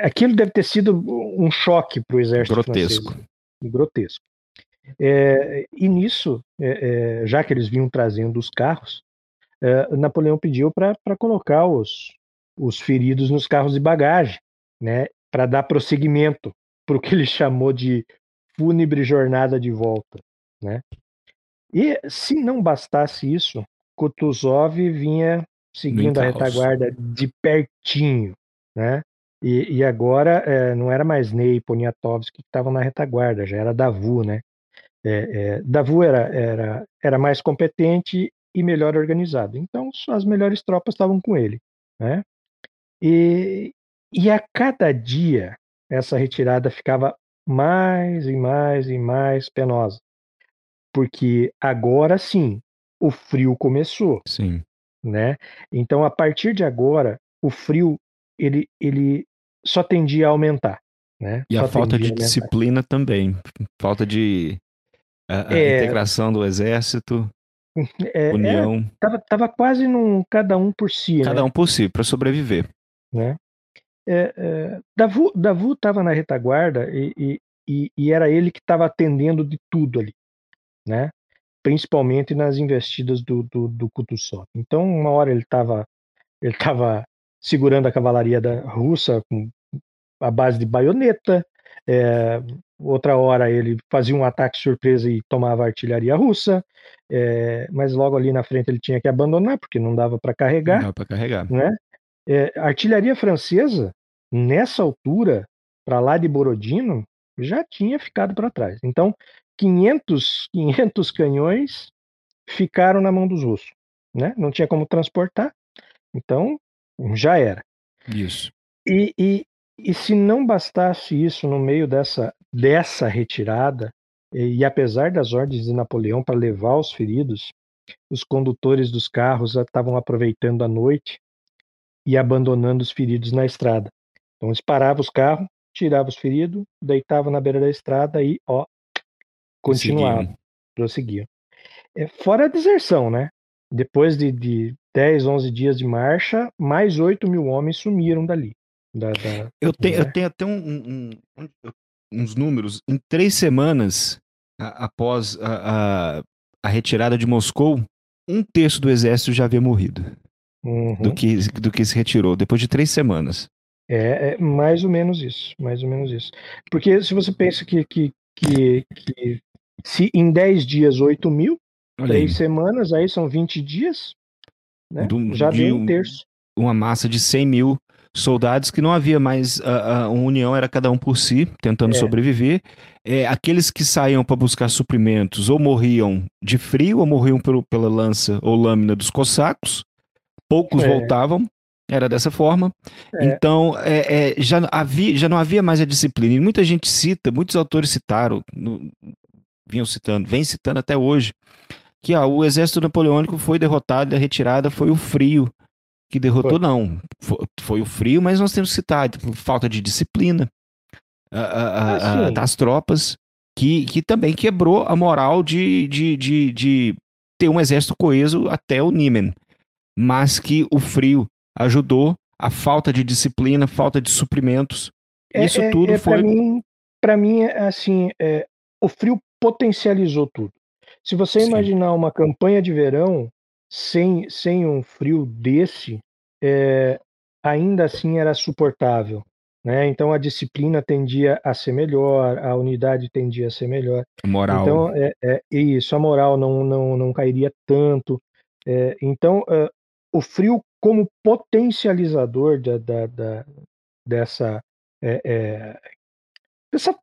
Aquilo deve ter sido um choque para o exército Grotesco. francês. Grotesco. É, e nisso, é, é, já que eles vinham trazendo os carros, é, Napoleão pediu para colocar os, os feridos nos carros de bagagem, né, para dar prosseguimento para o que ele chamou de fúnebre jornada de volta. Né? E se não bastasse isso, Kutuzov vinha seguindo a retaguarda de pertinho, né? E, e agora é, não era mais Ney e Poniatowski que estavam na retaguarda, já era Davu, né? É, é, Davu era, era, era mais competente e melhor organizado, então as melhores tropas estavam com ele, né? E, e a cada dia essa retirada ficava mais e mais e mais penosa, porque agora sim o frio começou, sim, né? Então a partir de agora o frio ele, ele só tendia a aumentar. Né? E só a falta de disciplina também, falta de a, a é, integração do exército, é, é união. É, tava, tava quase num cada um por si. Cada né? um por si, para sobreviver. Né? É, é, Davu, estava na retaguarda e, e, e, era ele que estava atendendo de tudo ali, né? principalmente nas investidas do, do, do. Então, uma hora ele estava ele tava segurando a cavalaria da russa com a base de baioneta. É, outra hora ele fazia um ataque surpresa e tomava a artilharia russa, é, mas logo ali na frente ele tinha que abandonar porque não dava para carregar. Não dava para carregar. Né? É, artilharia francesa nessa altura para lá de Borodino já tinha ficado para trás. Então 500 500 canhões ficaram na mão dos russos, né? Não tinha como transportar. Então já era. Isso. E, e, e se não bastasse isso no meio dessa, dessa retirada, e, apesar das ordens de Napoleão para levar os feridos, os condutores dos carros estavam aproveitando a noite e abandonando os feridos na estrada. Então eles paravam os carros, tiravam os feridos, deitavam na beira da estrada e, ó, continuavam, prosseguiam. É, fora a deserção, né? Depois de, de 10, 11 dias de marcha, mais 8 mil homens sumiram dali. Da, da, eu, tenho, né? eu tenho até um, um, uns números. Em três semanas a, após a, a, a, retirada de Moscou, um terço do exército já havia morrido. Uhum. Do, que, do que se retirou, depois de três semanas. É, é, mais ou menos isso, mais ou menos isso. Porque se você pensa que, que, que, que se em 10 dias 8 mil, Olha três aí. semanas, aí são 20 dias, né? Do, Já deu um terço. Uma massa de 100 mil soldados que não havia mais a, a união, era cada um por si, tentando é. sobreviver. É, aqueles que saíam para buscar suprimentos ou morriam de frio ou morriam pelo, pela lança ou lâmina dos cossacos, poucos é. voltavam. Era dessa forma. É. Então, é, é, já, havia, já não havia mais a disciplina. E muita gente cita, muitos autores citaram, no, vinham citando, vem citando até hoje, que ah, o exército napoleônico foi derrotado a retirada foi o frio que derrotou, foi. não. Foi, foi, o frio, mas nós temos que citar tipo, falta de disciplina uh, uh, uh, das tropas, que, que também quebrou a moral de, de, de, de ter um exército coeso até o Niemen. Mas que o frio ajudou, a falta de disciplina, falta de suprimentos. É, isso é, tudo é, foi. Para mim, mim, assim, é, o frio potencializou tudo. Se você Sim. imaginar uma campanha de verão sem, sem um frio desse, é, ainda assim era suportável. Né? Então a disciplina tendia a ser melhor, a unidade tendia a ser melhor. Moral. Então é, é isso, a moral não, não, não cairia tanto. É, então é, o frio como potencializador da, da, da dessa é, é, dessa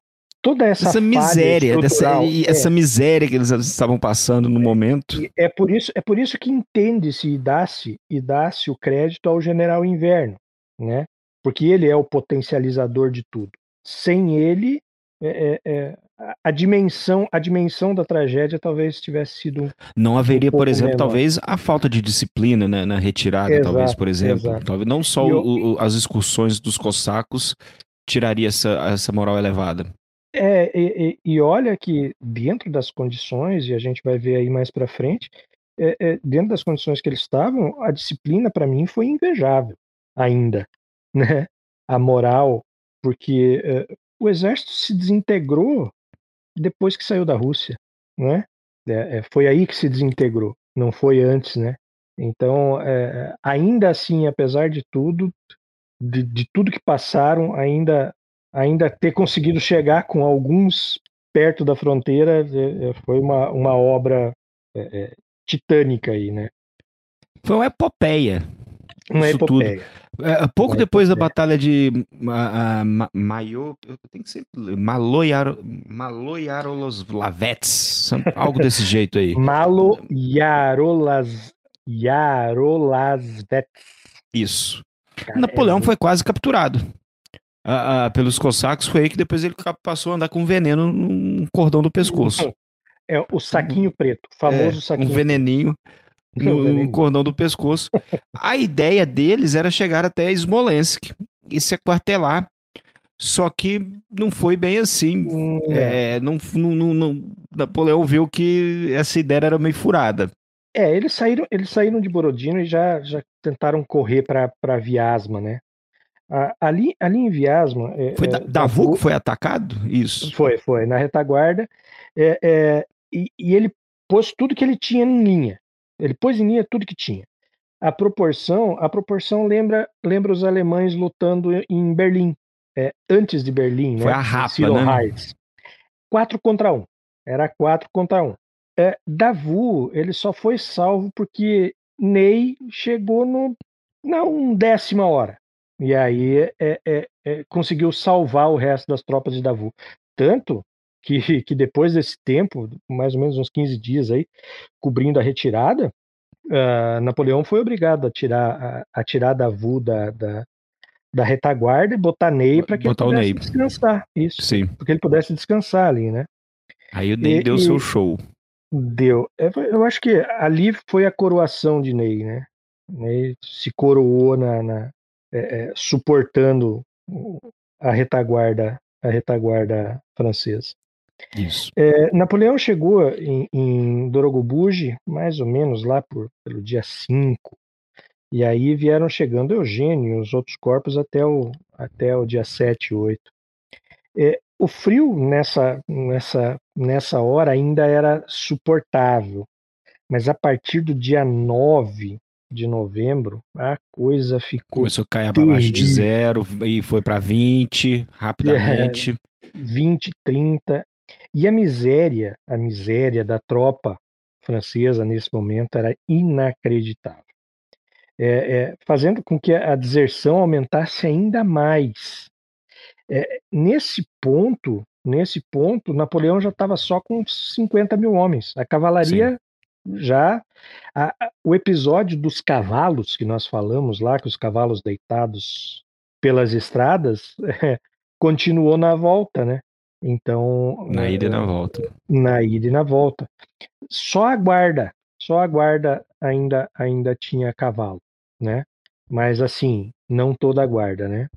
toda essa, essa miséria, dessa, é. essa miséria que eles estavam passando no momento. É por isso, é por isso que entende-se e dá-se e dá-se o crédito ao General Inverno, né? porque ele é o potencializador de tudo. Sem ele, é, é, é a dimensão a dimensão da tragédia talvez tivesse sido não haveria um por exemplo menor. talvez a falta de disciplina né, na retirada exato, talvez por exemplo talvez não só eu, o, as excursões dos cossacos tiraria essa, essa moral elevada é e, e, olha que dentro das condições e a gente vai ver aí mais para frente é, é, dentro das condições que eles estavam a disciplina para mim foi invejável ainda né, a moral, porque uh, o exército se desintegrou depois que saiu da Rússia, né? É, é, foi aí que se desintegrou, não foi antes, né? Então, é, ainda assim, apesar de tudo, de, de, tudo que passaram, ainda, ainda ter conseguido chegar com alguns perto da fronteira é, é, foi uma, uma obra titânica aí, né? Foi uma epopeia. Uma epopeia. Tudo. É, pouco depois da batalha de uh, uh, Maio, tem que ser Maloyaroslavets, algo desse jeito aí. Yarolasvets. Isso. Cara, Napoleão é... foi quase capturado. Uh, uh, pelos cossacos, foi aí que depois ele passou a andar com veneno no cordão do pescoço. É o saquinho preto, famoso é, saquinho. Um veneninho. No, cordão do pescoço. A ideia deles era chegar até Smolensk e se aquartelar. Só que não foi bem assim. Hum, é. É, não, não, não, Napoleão viu que essa ideia era meio furada. É, eles saíram, eles saíram de Borodino e já, já tentaram correr para Viasma, né? Ali, ali em Viasma. É, foi é, Davu que foi atacado? Isso. Foi, foi, na retaguarda. É, é, e, e, ele pôs tudo que ele tinha em linha. Ele pôs em linha tudo que tinha. A proporção, a proporção lembra, lembra os alemães lutando em Berlim, é, antes de Berlim, Foi né? a rapa, né? Heights. Quatro contra um. Era quatro contra um. É, Davu, ele só foi salvo porque Ney chegou no, na décima hora. E aí é, é, é, conseguiu salvar o resto das tropas de Davu. Tanto que, que depois desse tempo, mais ou menos uns 15 dias aí, cobrindo a retirada, uh, Napoleão foi obrigado a tirar, a, a tirar Davu da, da, da retaguarda e botar Ney para que botar ele pudesse descansar. Isso. Sim. Porque ele pudesse descansar ali, né? Aí o Ney e, deu seu show. Deu. É, eu acho que ali foi a coroação de Ney, né? Ney se coroou na, na é, é, suportando a retaguarda a retaguarda francesa. Isso. É, Napoleão chegou em, em Dorogobuji mais ou menos lá por, pelo dia 5. E aí vieram chegando Eugênio e os outros corpos até o, até o dia 7 e 8. É, o frio nessa, nessa, nessa hora ainda era suportável, mas a partir do dia 9 de novembro, a coisa ficou. Começou a cair para baixo de zero e foi para 20 rapidamente. É, 20, 30. E a miséria, a miséria da tropa francesa nesse momento era inacreditável. É, é, fazendo com que a deserção aumentasse ainda mais. É, nesse ponto, nesse ponto, Napoleão já estava só com 50 mil homens. A cavalaria Sim. Já. A, a, o episódio dos cavalos que nós falamos lá, que os cavalos deitados pelas estradas, continuou na volta, né? Então. Na ida e na volta. Na ida e na volta. Só a guarda, só a guarda ainda, ainda tinha cavalo, né? mas assim, não toda a guarda, né?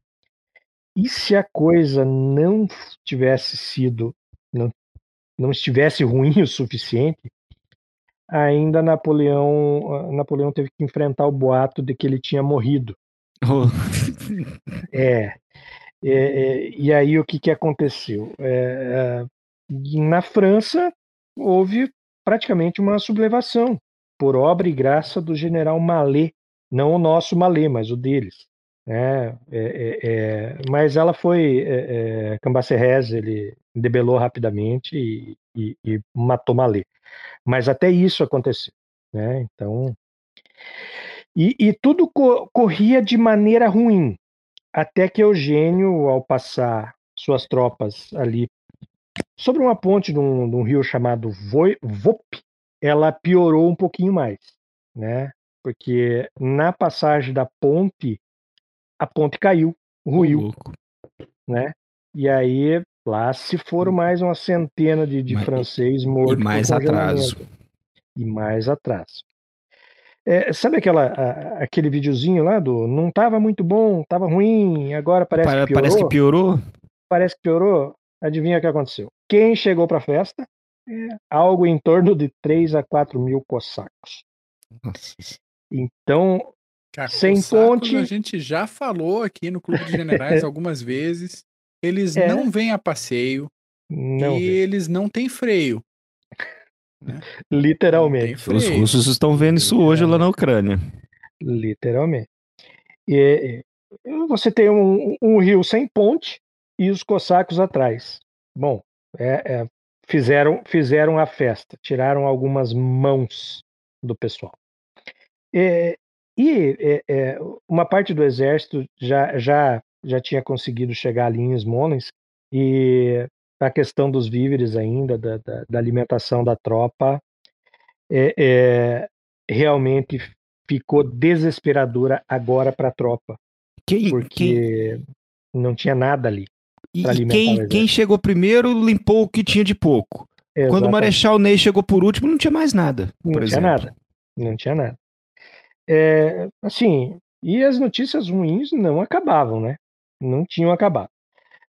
E se a coisa não tivesse sido, não, não estivesse ruim o suficiente, ainda Napoleão, Napoleão teve que enfrentar o boato de que ele tinha morrido. Oh. É, é, é, e aí o que, que aconteceu? É, é, na França houve praticamente uma sublevação por obra e graça do general Mallet, não o nosso Mallet, mas o deles. Né? É, é, é, mas ela foi é, Cambacerrez, ele debelou rapidamente e, e, e, matou Mallet. Mas até isso aconteceu. Né? Então, e, e tudo co corria de maneira ruim, até que Eugênio, ao passar suas tropas ali sobre uma ponte de um, de um rio chamado Vop, ela piorou um pouquinho mais, né? Porque na passagem da ponte, a ponte caiu, ruiu, né? E aí lá se foram mais uma centena de, de francês mortos. E mais atraso. E mais atraso. É, sabe aquela, a, aquele videozinho lá do não estava muito bom, estava ruim, agora parece que piorou? Parece que piorou? Parece que piorou. Adivinha o que aconteceu? Quem chegou para a festa? É algo em torno de 3 a 4 mil cossacos. Nossa. Então, Cara, sem ponte. A gente já falou aqui no Clube de Generais algumas vezes. Eles é. não vêm a passeio não e vem. eles não têm freio. Né? Literalmente. Os russos estão vendo isso hoje lá na Ucrânia. Literalmente. E, você tem um, um, rio sem ponte e os cossacos atrás. Bom, é, é, fizeram, fizeram a festa, tiraram algumas mãos do pessoal. É, e é, é, uma parte do exército já, já, já tinha conseguido chegar ali em Smolensk e a questão dos víveres ainda, da, da, da alimentação da tropa, é, é, realmente ficou desesperadora agora para a tropa. Quem, porque não tinha nada ali. E, quem, quem chegou primeiro limpou o que tinha de pouco. Exatamente. Quando o Marechal Ney chegou por último, não tinha mais nada. Não tinha exemplo. nada. Não tinha nada. É, assim, e as notícias ruins não acabavam, né? Não tinham acabado.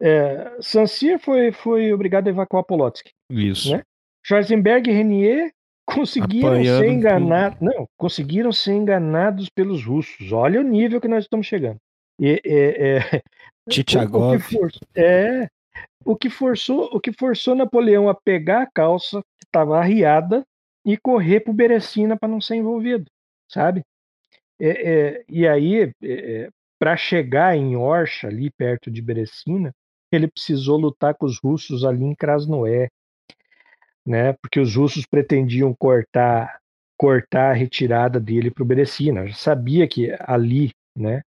É, Sancia foi, foi obrigado a evacuar Polotsk. Isso. Né? Schwarzenberg e Renier conseguiram Apanhando ser enganados. Não, conseguiram ser enganados pelos russos. Olha o nível que nós estamos chegando. E, é, é. O, o é, o que forçou, o que forçou Napoleão a pegar a calça que estava arriada e correr para o Berecina para não ser envolvido, sabe? É, é, e aí, é, é para chegar em Orcha, ali perto de Berecina, ele precisou lutar com os russos ali em Krasnoé, né? Porque os russos pretendiam cortar cortar a retirada dele para o Berecina. Já sabia que ali, né,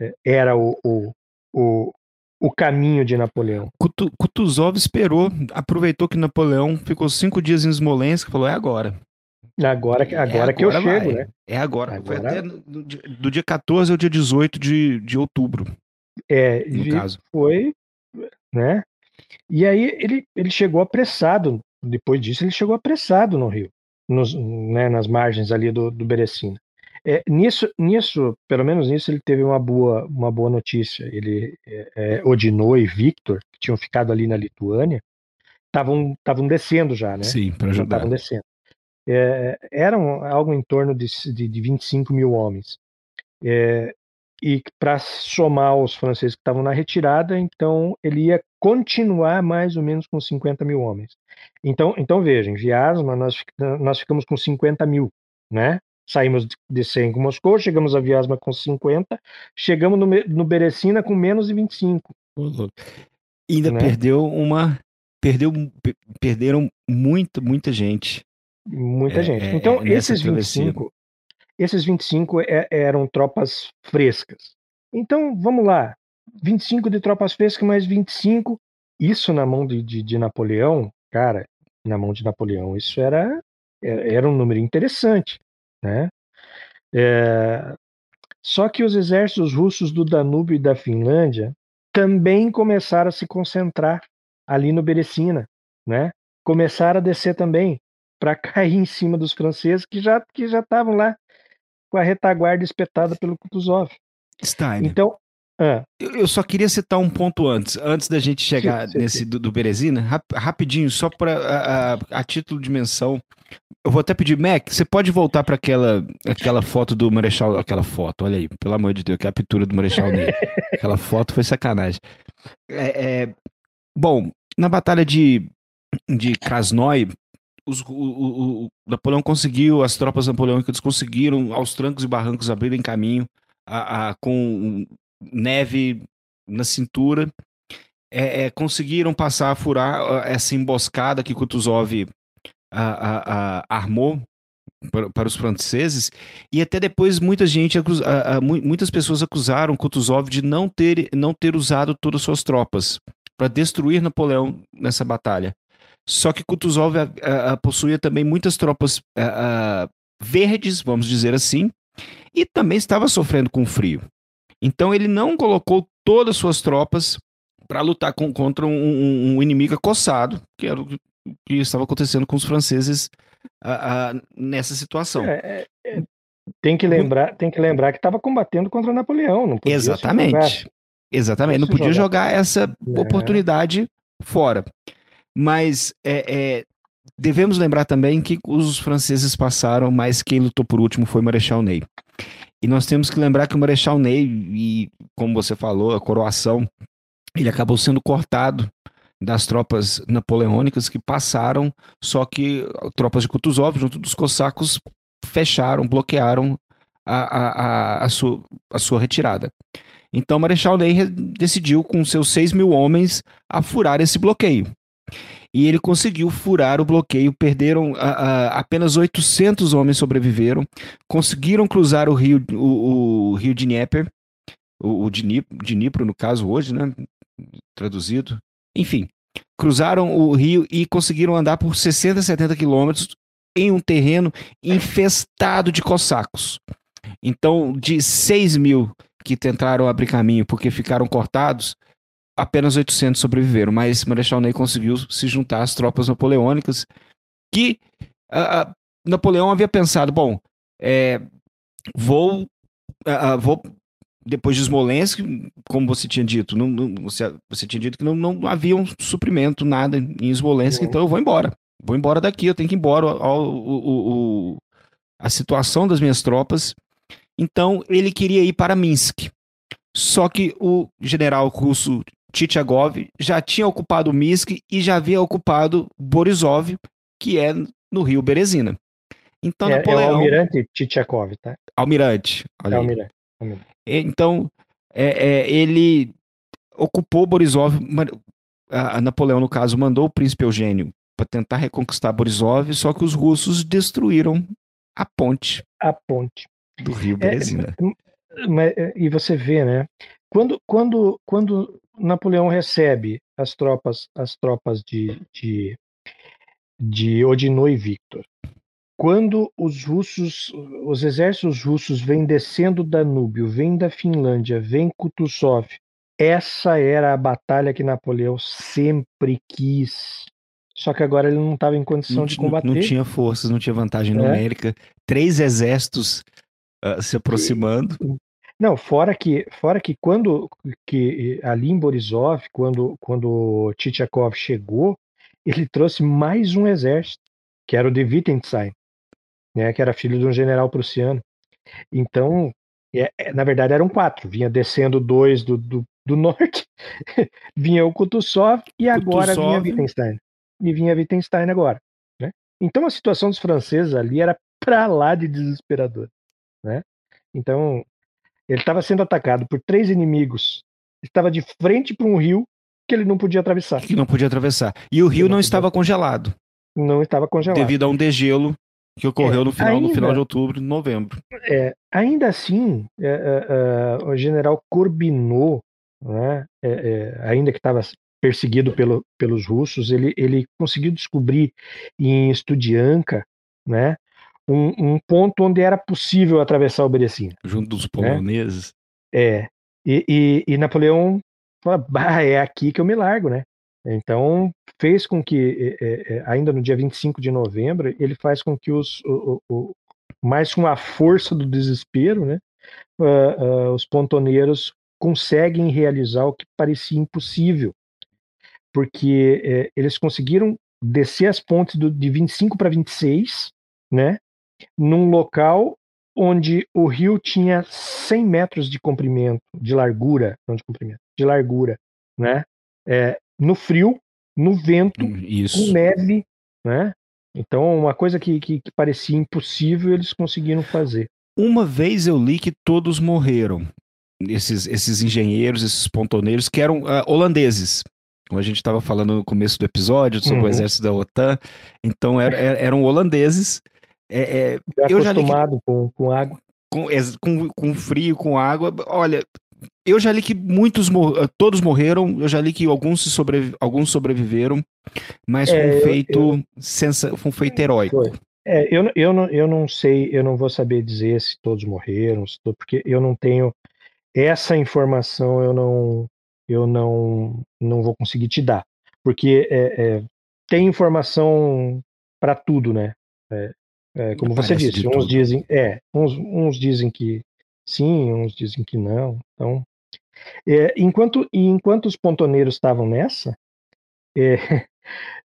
é, era o, o, o, o caminho de Napoleão. Kutuzov esperou, aproveitou que Napoleão ficou cinco dias em Smolensk e falou: é agora. Agora, agora, é agora que eu vai. chego, né? É agora. agora... Foi até do, do, dia 14 ao dia 18 de, de outubro. É, no caso. Foi, né? E aí ele, ele chegou apressado, depois disso ele chegou apressado no Rio, nos, né, nas margens ali do, do Berecina. É, nisso, nisso, pelo menos nisso, ele teve uma boa, uma boa notícia. Ele, é, é e Victor, que tinham ficado ali na Lituânia, estavam descendo já, né? Sim, para ajudar. Estavam descendo. É, eram algo em torno de, de, de 25 mil homens. É, e para somar os franceses que estavam na retirada, então ele ia continuar mais ou menos com 50 mil homens. Então, então vejam, Viasma, nós, nós ficamos com 50 mil, né? Saímos de 100 com Moscou, chegamos a Viasma com 50, chegamos no, no Berecina com menos de 25. Ainda né? perdeu uma. Perdeu, perderam muita, muita gente. Muita é, gente. É, então, é, esses 25, esses 25 é, eram tropas frescas. Então, vamos lá. 25 de tropas frescas, mais 25. Isso na mão de, de, de Napoleão, cara, na mão de Napoleão, isso era, é, era um número interessante, né? É, só que os exércitos russos do Danúbio e da Finlândia também começaram a se concentrar ali no Berecina, né? Começaram a descer também para cair em cima dos franceses que já que já estavam lá com a retaguarda espetada pelo Kutuzov. Steiner. Então, ah, Eu só queria citar um ponto antes, antes da gente chegar Sim, sim, nesse sim. do, do Berezina, rap- rapidinho, só para a, a- a título de menção. Eu vou até pedir, Mac, você pode voltar para aquela, aquela foto do Marechal, aquela foto, olha aí, pelo amor de Deus, que é a pintura do Marechal Ney. Aquela foto foi sacanagem. É, é, bom, na batalha de, de Krasnoy, os- o, o- o Napoleão conseguiu, as tropas napoleônicas conseguiram, aos trancos e barrancos, abrirem caminho a- a- com neve na cintura. É, é, conseguiram passar, furar ah, essa emboscada que Kutuzov ah, armou para, para os franceses. E até depois muita gente, acus- mu- muitas pessoas acusaram Kutuzov de não ter, não ter usado todas as suas tropas para destruir Napoleão nessa batalha. Só que Kutuzov possuía também muitas tropas ah, ah, verdes, vamos dizer assim, e também estava sofrendo com frio. Então ele não colocou todas as suas tropas para lutar com- contra um, um- um inimigo acossado, que era o que, estava acontecendo com os franceses ah, nessa situação. é, é, é, tem que lembrar, tem que lembrar que estava combatendo contra Napoleão, não podia. Exatamente. Exatamente. Não podia jogar. jogar essa É. oportunidade fora. Mas é, é, devemos lembrar também que os franceses passaram, mas quem lutou por último foi o Marechal Ney. E nós temos que lembrar que o Marechal Ney, e como você falou, a coroação, ele acabou sendo cortado das tropas napoleônicas que passaram, só que tropas de Kutuzov, junto dos cossacos, fecharam, bloquearam a, a, a, a, sua, a sua retirada. Então, Marechal Ney decidiu, com seus 6 mil homens, furar esse bloqueio. E ele conseguiu furar o bloqueio, perderam a- a- apenas 800 homens sobreviveram, conseguiram cruzar o rio, o, o rio Dnieper, o, o Dnip- Dnipro, no caso, hoje, né? Traduzido. Enfim, cruzaram o rio e conseguiram andar por 60, 70 quilômetros em um terreno infestado de cossacos. Então, de 6 mil que tentaram abrir caminho porque ficaram cortados, apenas 800 sobreviveram, mas Marechal Ney conseguiu se juntar às tropas napoleônicas que ah, ah, Napoleão havia pensado, bom, é, vou, ah, vou depois de Smolensk, como você tinha dito, não, não- você, você tinha dito que não, não havia um suprimento, nada em Smolensk, então eu vou embora. Vou embora daqui, eu tenho que ir embora. O- o- a situação das minhas tropas. Então ele queria ir para Minsk. Só que o general russo Tchitchagov já tinha ocupado Minsk e já havia ocupado Borisov, que é no rio Berezina. Então é, é o Napoleão, almirante Tchitchakov, tá? almirante, É olha aí. almirante. E- Então, é, é, ele ocupou Borisov. A, Napoleão, no caso, mandou o príncipe Eugênio para tentar reconquistar Borisov, só que os russos destruíram a ponte A ponte. do rio É, Berezina. Mas, é, e você vê, né? Quando, quando, quando Napoleão recebe as tropas, as tropas de, de, de Odino e Victor, quando os russos, os exércitos russos vêm descendo Danúbio, vêm da Finlândia, vêm Kutuzov, essa era a batalha que Napoleão sempre quis. Só que agora ele não estava em condição Não, de ti- não- combater. não tinha forças, não tinha vantagem É. numérica. Três exércitos ah, se aproximando. Não, fora que, fora que quando que ali em Borisov, quando quando Tchitchakov chegou, ele trouxe mais um exército, que era o de Wittgenstein, né, que era filho de um general prussiano. Então, é- é, na verdade eram quatro, vinha descendo dois do, do, do norte, vinha o Kutuzov e agora vinha. Wittgenstein. E vinha Wittgenstein agora, né? Então a situação dos franceses ali era pra lá de desesperadora, né? Então, ele estava sendo atacado por três inimigos. Estava de frente para um rio que ele não podia atravessar. Que não podia atravessar. E o rio não não podia. estava congelado, Não estava congelado. devido a um degelo que ocorreu É, no final, no ainda- final de outubro, novembro. É, ainda assim, é, é, é, o general Corbinot, né, é, é, ainda que estava perseguido pelo- pelos russos, ele, ele conseguiu descobrir em Studianka né, um, um ponto onde era possível atravessar o Berecina. Junto dos poloneses. É, e, e, e Napoleão fala, é aqui que eu me largo, né? Então, fez com que, é, é, é, ainda no dia 25 de novembro, ele faz com que os, o, o- mais com a força do desespero, né, uh, uh, os pontoneiros conseguem realizar o que parecia impossível, porque uh, eles conseguiram descer as pontes do, de 25 para 26, né, num local onde o rio tinha 100 metros de comprimento, de largura, não de comprimento, de largura, né, é, no frio, no vento, hum, Isso. com neve, né, então, uma coisa que, que, que, parecia impossível, eles conseguiram fazer. Uma vez eu li que todos morreram. Esses, esses engenheiros, esses pontoneiros, que eram uh, holandeses. Como a gente estava falando no começo do episódio sobre uhum. o exército da OTAN. Então, er, er, eram holandeses. É, é, já eu acostumado já que, com, com água. Com, com, com frio, com água. Olha, eu já li que muitos, eh, todos morreram, eu já li que alguns, sobrevi alguns sobreviveram, mas é, foi, um feito eu, foi um feito heróico. Foi. É, eu, eu, não, eu não sei, eu não vou saber dizer se todos morreram, se porque eu não tenho essa informação, eu não, eu não, não vou conseguir te dar, porque é, é, tem informação para tudo, né? É, é, como você disse, uns dizem, é, uns, uns dizem que sim, uns dizem que não. Então, é, enquanto, enquanto os pontoneiros estavam nessa, é,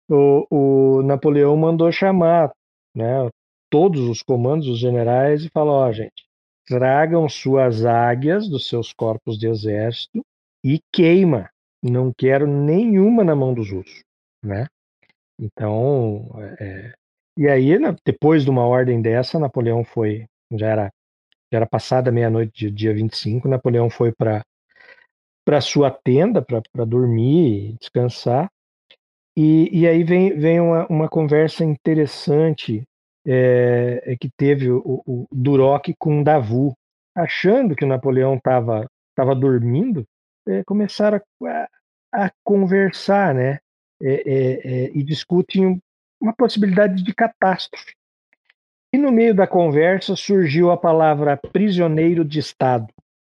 o, o, Napoleão mandou chamar né, todos os comandos, os generais, e falou: ó, oh, gente, tragam suas águias dos seus corpos de exército e queima. Não quero nenhuma na mão dos russos, né? Então, é, e aí, depois de uma ordem dessa, Napoleão foi, já era já era passada meia-noite, dia 25, Napoleão foi para para sua tenda para dormir, descansar. E, e aí vem, vem uma, uma conversa interessante é, que teve o, o Duroc com Davu, achando que o Napoleão estava tava dormindo, é, começaram a, a, conversar, né? É, é e discutem uma possibilidade de catástrofe. E no meio da conversa surgiu a palavra prisioneiro de Estado.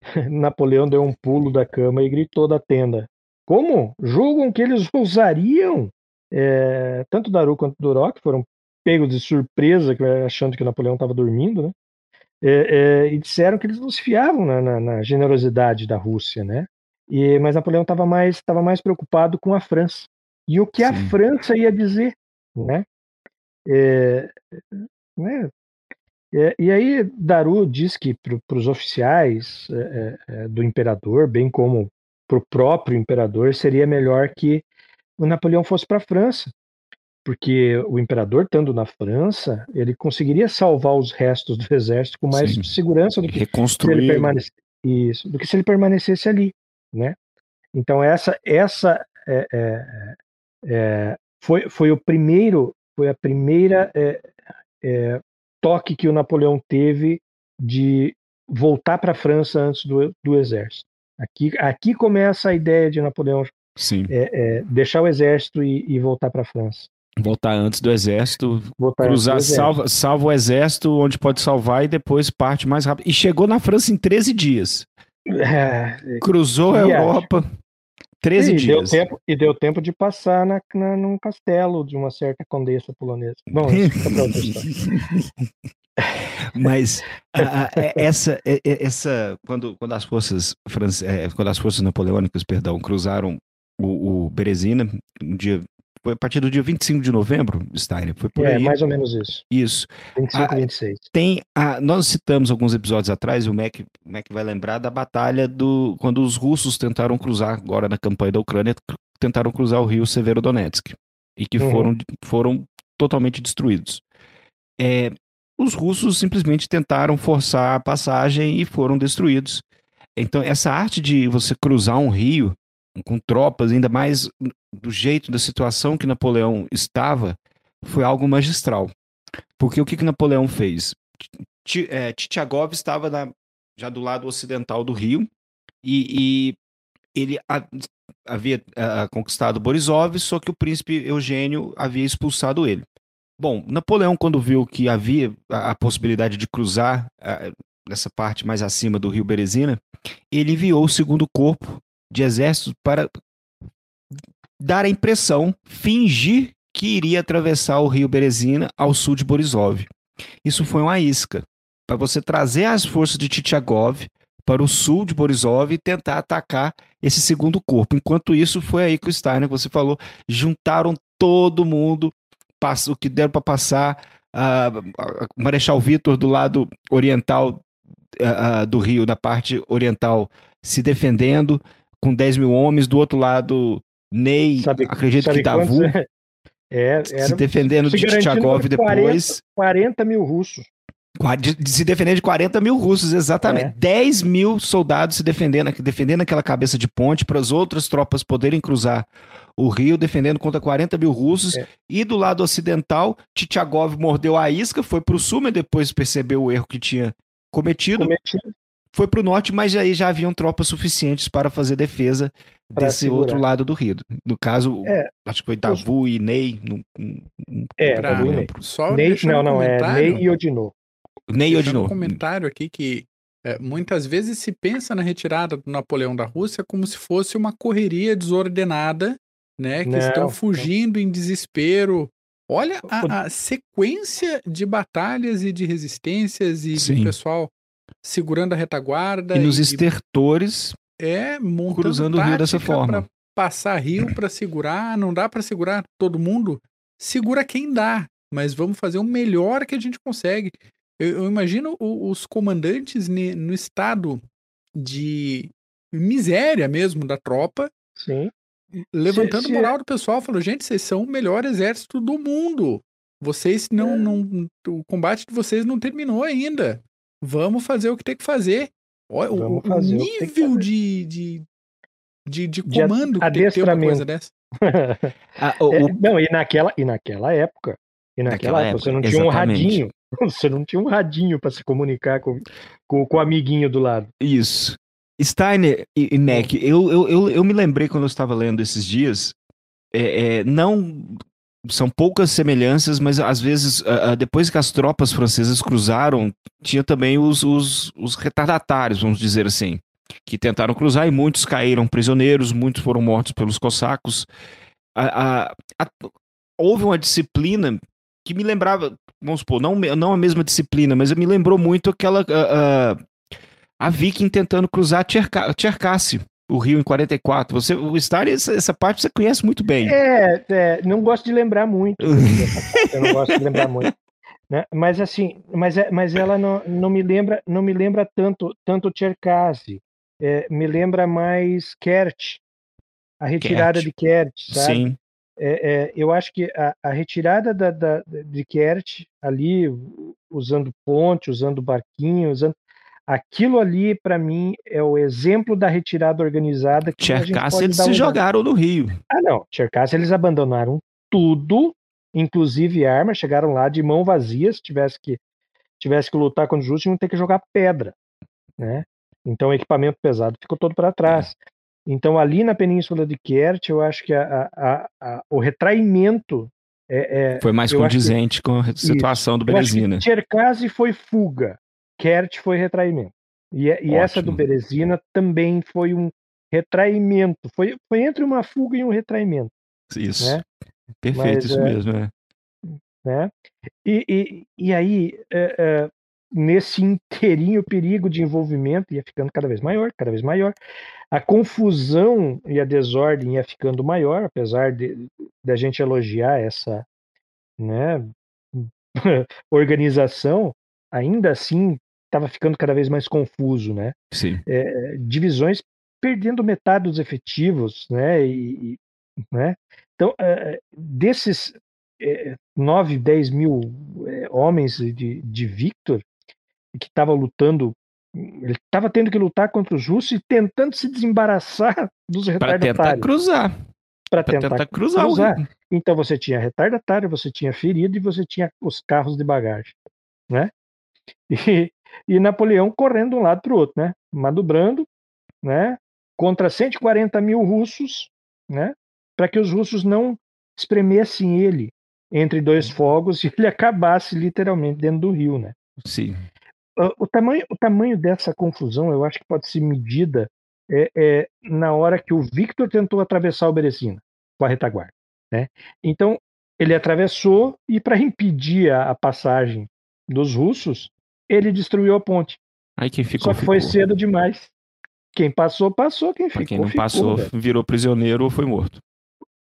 Napoleão deu um pulo da cama e gritou da tenda: Como? Julgam que eles usariam? É, tanto Daru quanto Duroc foram pegos de surpresa, achando que Napoleão estava dormindo, né? É, é, e disseram que eles não se fiavam na, na, na generosidade da Rússia, né? E, mas Napoleão estava mais, tava mais preocupado com a França. E o que Sim. a França ia dizer, né? É, né? E, e aí Daru diz que para os oficiais é, é, do imperador, bem como para o próprio imperador, seria melhor que o Napoleão fosse para a França, porque o imperador, estando na França, ele conseguiria salvar os restos do exército com mais Sim. segurança do que, Reconstruir. Se ele permanecesse, isso, do que se ele permanecesse ali, né? Então essa essa é, é, é, foi, foi o primeiro foi a primeira é, é, toque que o Napoleão teve de voltar para a França antes do, do exército. Aqui, aqui começa a ideia de Napoleão é, é, deixar o exército e, e voltar para a França. Voltar antes do exército, voltar cruzar, exército. Salva, salva o exército onde pode salvar e depois parte mais rápido. E chegou na França em 13 dias. É, Cruzou a Europa. 13 e dias. Deu tempo, e deu tempo de passar na, na, num castelo de uma certa condessa polonesa. Bom, isso fica outra história. Mas a, a, é, essa, é, é, essa quando, quando as forças france, quando as forças napoleônicas, perdão, cruzaram o, o Berezina, um dia foi a partir do dia 25 de novembro, Steiner. Foi por é, aí. mais ou menos isso. Isso. 25 e 26. Tem a, nós citamos alguns episódios atrás, o Mac, o Mac vai lembrar da batalha do quando os russos tentaram cruzar, agora na campanha da Ucrânia, tentaram cruzar o rio Severodonetsk e que uhum. foram, foram totalmente destruídos. É, os russos simplesmente tentaram forçar a passagem e foram destruídos. Então, essa arte de você cruzar um rio com tropas, ainda mais do jeito da situação que Napoleão estava, foi algo magistral. Porque o que, que Napoleão fez? É, Titiagov estava na, já do lado ocidental do rio e, e ele a, havia a, conquistado Borisov, só que o príncipe Eugênio havia expulsado ele. Bom, Napoleão, quando viu que havia a, a possibilidade de cruzar nessa parte mais acima do rio Berezina, ele enviou o segundo corpo de exército para dar a impressão, fingir que iria atravessar o rio Berezina ao sul de Borisov. Isso foi uma isca para você trazer as forças de Titiagov para o sul de Borisov e tentar atacar esse segundo corpo. Enquanto isso, foi aí que o Steiner, que você falou, juntaram todo mundo, o que deram para passar, uh, Marechal Vitor do lado oriental uh, do Rio, na parte oriental, se defendendo com 10 mil homens, do outro lado, Ney, sabe, acredito sabe que Davu, é, se defendendo se de Tchagov depois. 40 mil russos. De se defender de 40 mil russos, exatamente. É. 10 mil soldados se defendendo, defendendo aquela cabeça de ponte para as outras tropas poderem cruzar o rio, defendendo contra 40 mil russos. É. E do lado ocidental, Tchagov mordeu a isca, foi para o sul, mas depois percebeu o erro que tinha cometido. cometido. Foi para o norte, mas aí já haviam tropas suficientes para fazer defesa pra desse segurar. outro lado do rio. No caso, é. acho que foi Davu e Ney. No, no, é, Davu e Ney. Só Ney não, não, é Ney e Odinô. Ney Odinô. um comentário aqui que é, muitas vezes se pensa na retirada do Napoleão da Rússia como se fosse uma correria desordenada, né? Que não, estão fugindo não. em desespero. Olha a, a, sequência de batalhas e de resistências e Sim. do pessoal segurando a retaguarda. E nos e, estertores. É, cruzando o rio dessa forma. Passar rio para segurar, não dá para segurar todo mundo. Segura quem dá, mas vamos fazer o melhor que a gente consegue. Eu, eu imagino o, os comandantes ne, no estado de miséria mesmo da tropa. Sim. Levantando se, se... moral do pessoal, falou: gente, vocês são o melhor exército do mundo. Vocês não, é. não. O combate de vocês não terminou ainda. Vamos fazer o que tem que fazer. Olha, o, o, nível de, de, de, de comando de que tem uma coisa dessa. ah, o, é, não, e naquela, e naquela época, e naquela, naquela época, época, você não tinha um radinho. Você não tinha um radinho para se comunicar com, com, com, o amiguinho do lado. Isso. Steiner e, e Mac, eu, eu, eu, eu, me lembrei quando eu estava lendo esses dias, é, é, não são poucas semelhanças, mas às vezes, depois que as tropas francesas cruzaram, tinha também os, os, os, retardatários, vamos dizer assim, que tentaram cruzar e muitos caíram prisioneiros, muitos foram mortos pelos cossacos. A, a, a, houve uma disciplina que me lembrava, vamos supor, não, não a mesma disciplina, mas me lembrou muito aquela. A, a, Viking tentando cruzar Tcherkassy, o Rio em 44. Você, o Star, essa, essa, parte você conhece muito bem. É, é não gosto de lembrar muito. eu não gosto de lembrar muito. Né? Mas assim, mas, é, mas ela não, não me lembra, não me lembra tanto, tanto Tcherkassy. É, me lembra mais Kert, a retirada Kert. de Kert, sabe? Sim é, é, eu acho que a, a retirada da, da, de Kert ali, usando ponte, usando barquinho, usando aquilo ali para mim é o exemplo da retirada organizada. Que eles se jogaram no Rio. Ah não, Cherkassy eles abandonaram tudo, inclusive armas, chegaram lá de mão vazia, se tivesse que tivesse que lutar contra os justos, iam ter que jogar pedra, né? Então o equipamento pesado ficou todo para trás. É. Então, ali na Península de Kert, eu acho que a, a, a, o retraimento. É, é, foi mais condizente que, com a situação do Berezina. Cherkassy foi fuga, Kert foi retraimento. E, e essa do Berezina também foi um retraimento. Foi, foi entre uma fuga e um retraimento. Isso. Né? Perfeito, Mas, isso é, mesmo. É. Né? E, e, e aí, é, é, nesse inteirinho perigo de envolvimento ia ficando cada vez maior, cada vez maior. A confusão e a desordem ia ficando maior, apesar de, de a gente elogiar essa né, organização, ainda assim estava ficando cada vez mais confuso, né? Sim. É, divisões perdendo metade dos efetivos, né? E, né? Então, é, desses é, 9, 10 mil é, homens de, de Victor, que estava lutando, ele estava tendo que lutar contra os russos e tentando se desembaraçar dos retardatários. Para tentar cruzar. Para tentar, tentar, cruzar. cruzar. Então você tinha retardatário, você tinha ferido e você tinha os carros de bagagem, né? E, e Napoleão correndo de um lado para o outro, né? Madubrando, né? Contra 140 mil russos, né? Para que os russos não espremessem ele entre dois fogos e ele acabasse literalmente dentro do rio, né? Sim. O tamanho, o tamanho dessa confusão, eu acho que pode ser medida é, é, na hora que o Victor tentou atravessar o Berecina com a retaguarda. Né? Então, ele atravessou e para impedir a, a, passagem dos russos, ele destruiu a ponte. Aí quem ficou, Só que foi ficou. cedo demais. Quem passou, passou. Quem ficou, quem não ficou, passou, velho, virou prisioneiro ou foi morto.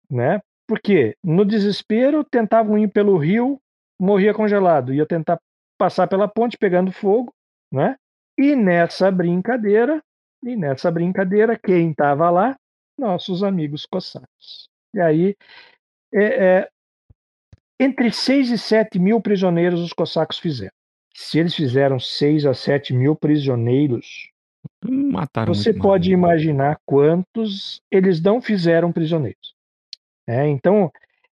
né? Porque no desespero tentavam ir pelo rio, morria congelado, ia tentar passar pela ponte pegando fogo, né? E nessa brincadeira, e nessa brincadeira, quem estava lá? Nossos amigos cossacos. E aí, é, é, entre 6 e 7 mil prisioneiros os cossacos fizeram. Se eles fizeram 6 a 7 mil prisioneiros, Mataram você pode mais. imaginar quantos eles não fizeram prisioneiros. É, então,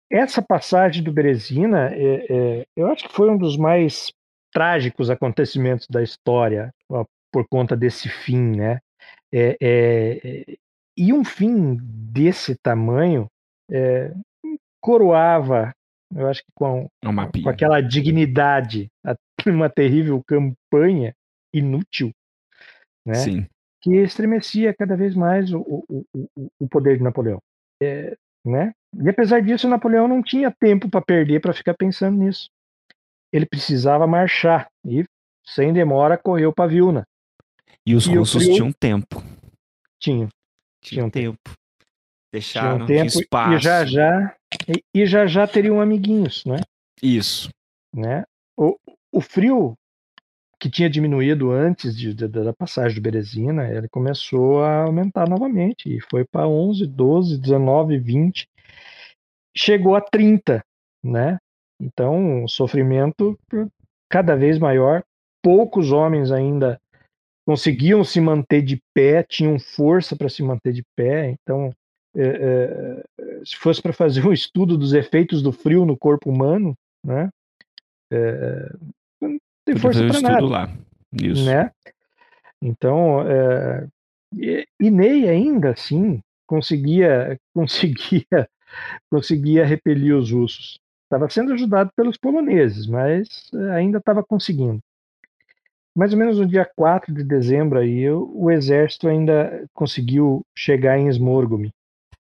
essa passagem do Berezina, é, é, eu acho que foi um dos mais trágicos acontecimentos da história ó, por conta desse fim, né? É, é, é, e um fim desse tamanho coroava, eu acho que com, É com aquela dignidade, uma terrível campanha inútil, né? Sim. que estremecia cada vez mais o, o, o, o- poder de Napoleão. É, né? E apesar disso, Napoleão não tinha tempo para perder para ficar pensando nisso. Ele precisava marchar e, sem demora, correu para Vilna. E os E russos tinham tempo. Tinha, Tinham um tempo. Deixaram, um tempo espaço. e já já e, e já já teriam amiguinhos, né? Isso. né? O, o frio que tinha diminuído antes de, de- da passagem do Berezina, ele começou a aumentar novamente e foi para 11, 12, 19, 20, chegou a 30, né? Então, o sofrimento cada vez maior. Poucos homens ainda conseguiam se manter de pé, tinham força para se manter de pé. Então, se fosse para fazer um estudo dos efeitos do frio no corpo humano, né? É, não tem força para nada, lá. Isso. né? Então, é, e, Ney ainda assim conseguia conseguia conseguia repelir os russos. Estava sendo ajudado pelos poloneses, mas é, ainda estava conseguindo. Mais ou menos no dia 4 de dezembro aí, o, exército ainda conseguiu chegar em Smorgome.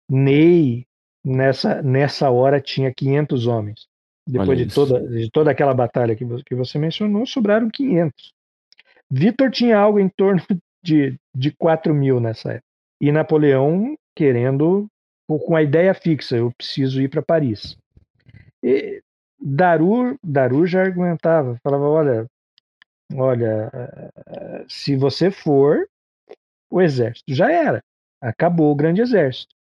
Ney nessa nessa hora tinha 500 homens. Depois de toda, de toda aquela batalha que, que você mencionou, sobraram 500. Vitor tinha algo em torno de, de 4 mil nessa época. E Napoleão querendo, com- a ideia fixa, eu preciso ir para Paris. E Daru, Daru já argumentava, falava, olha, olha, eh, se você for, o exército já era. Acabou o grande exército.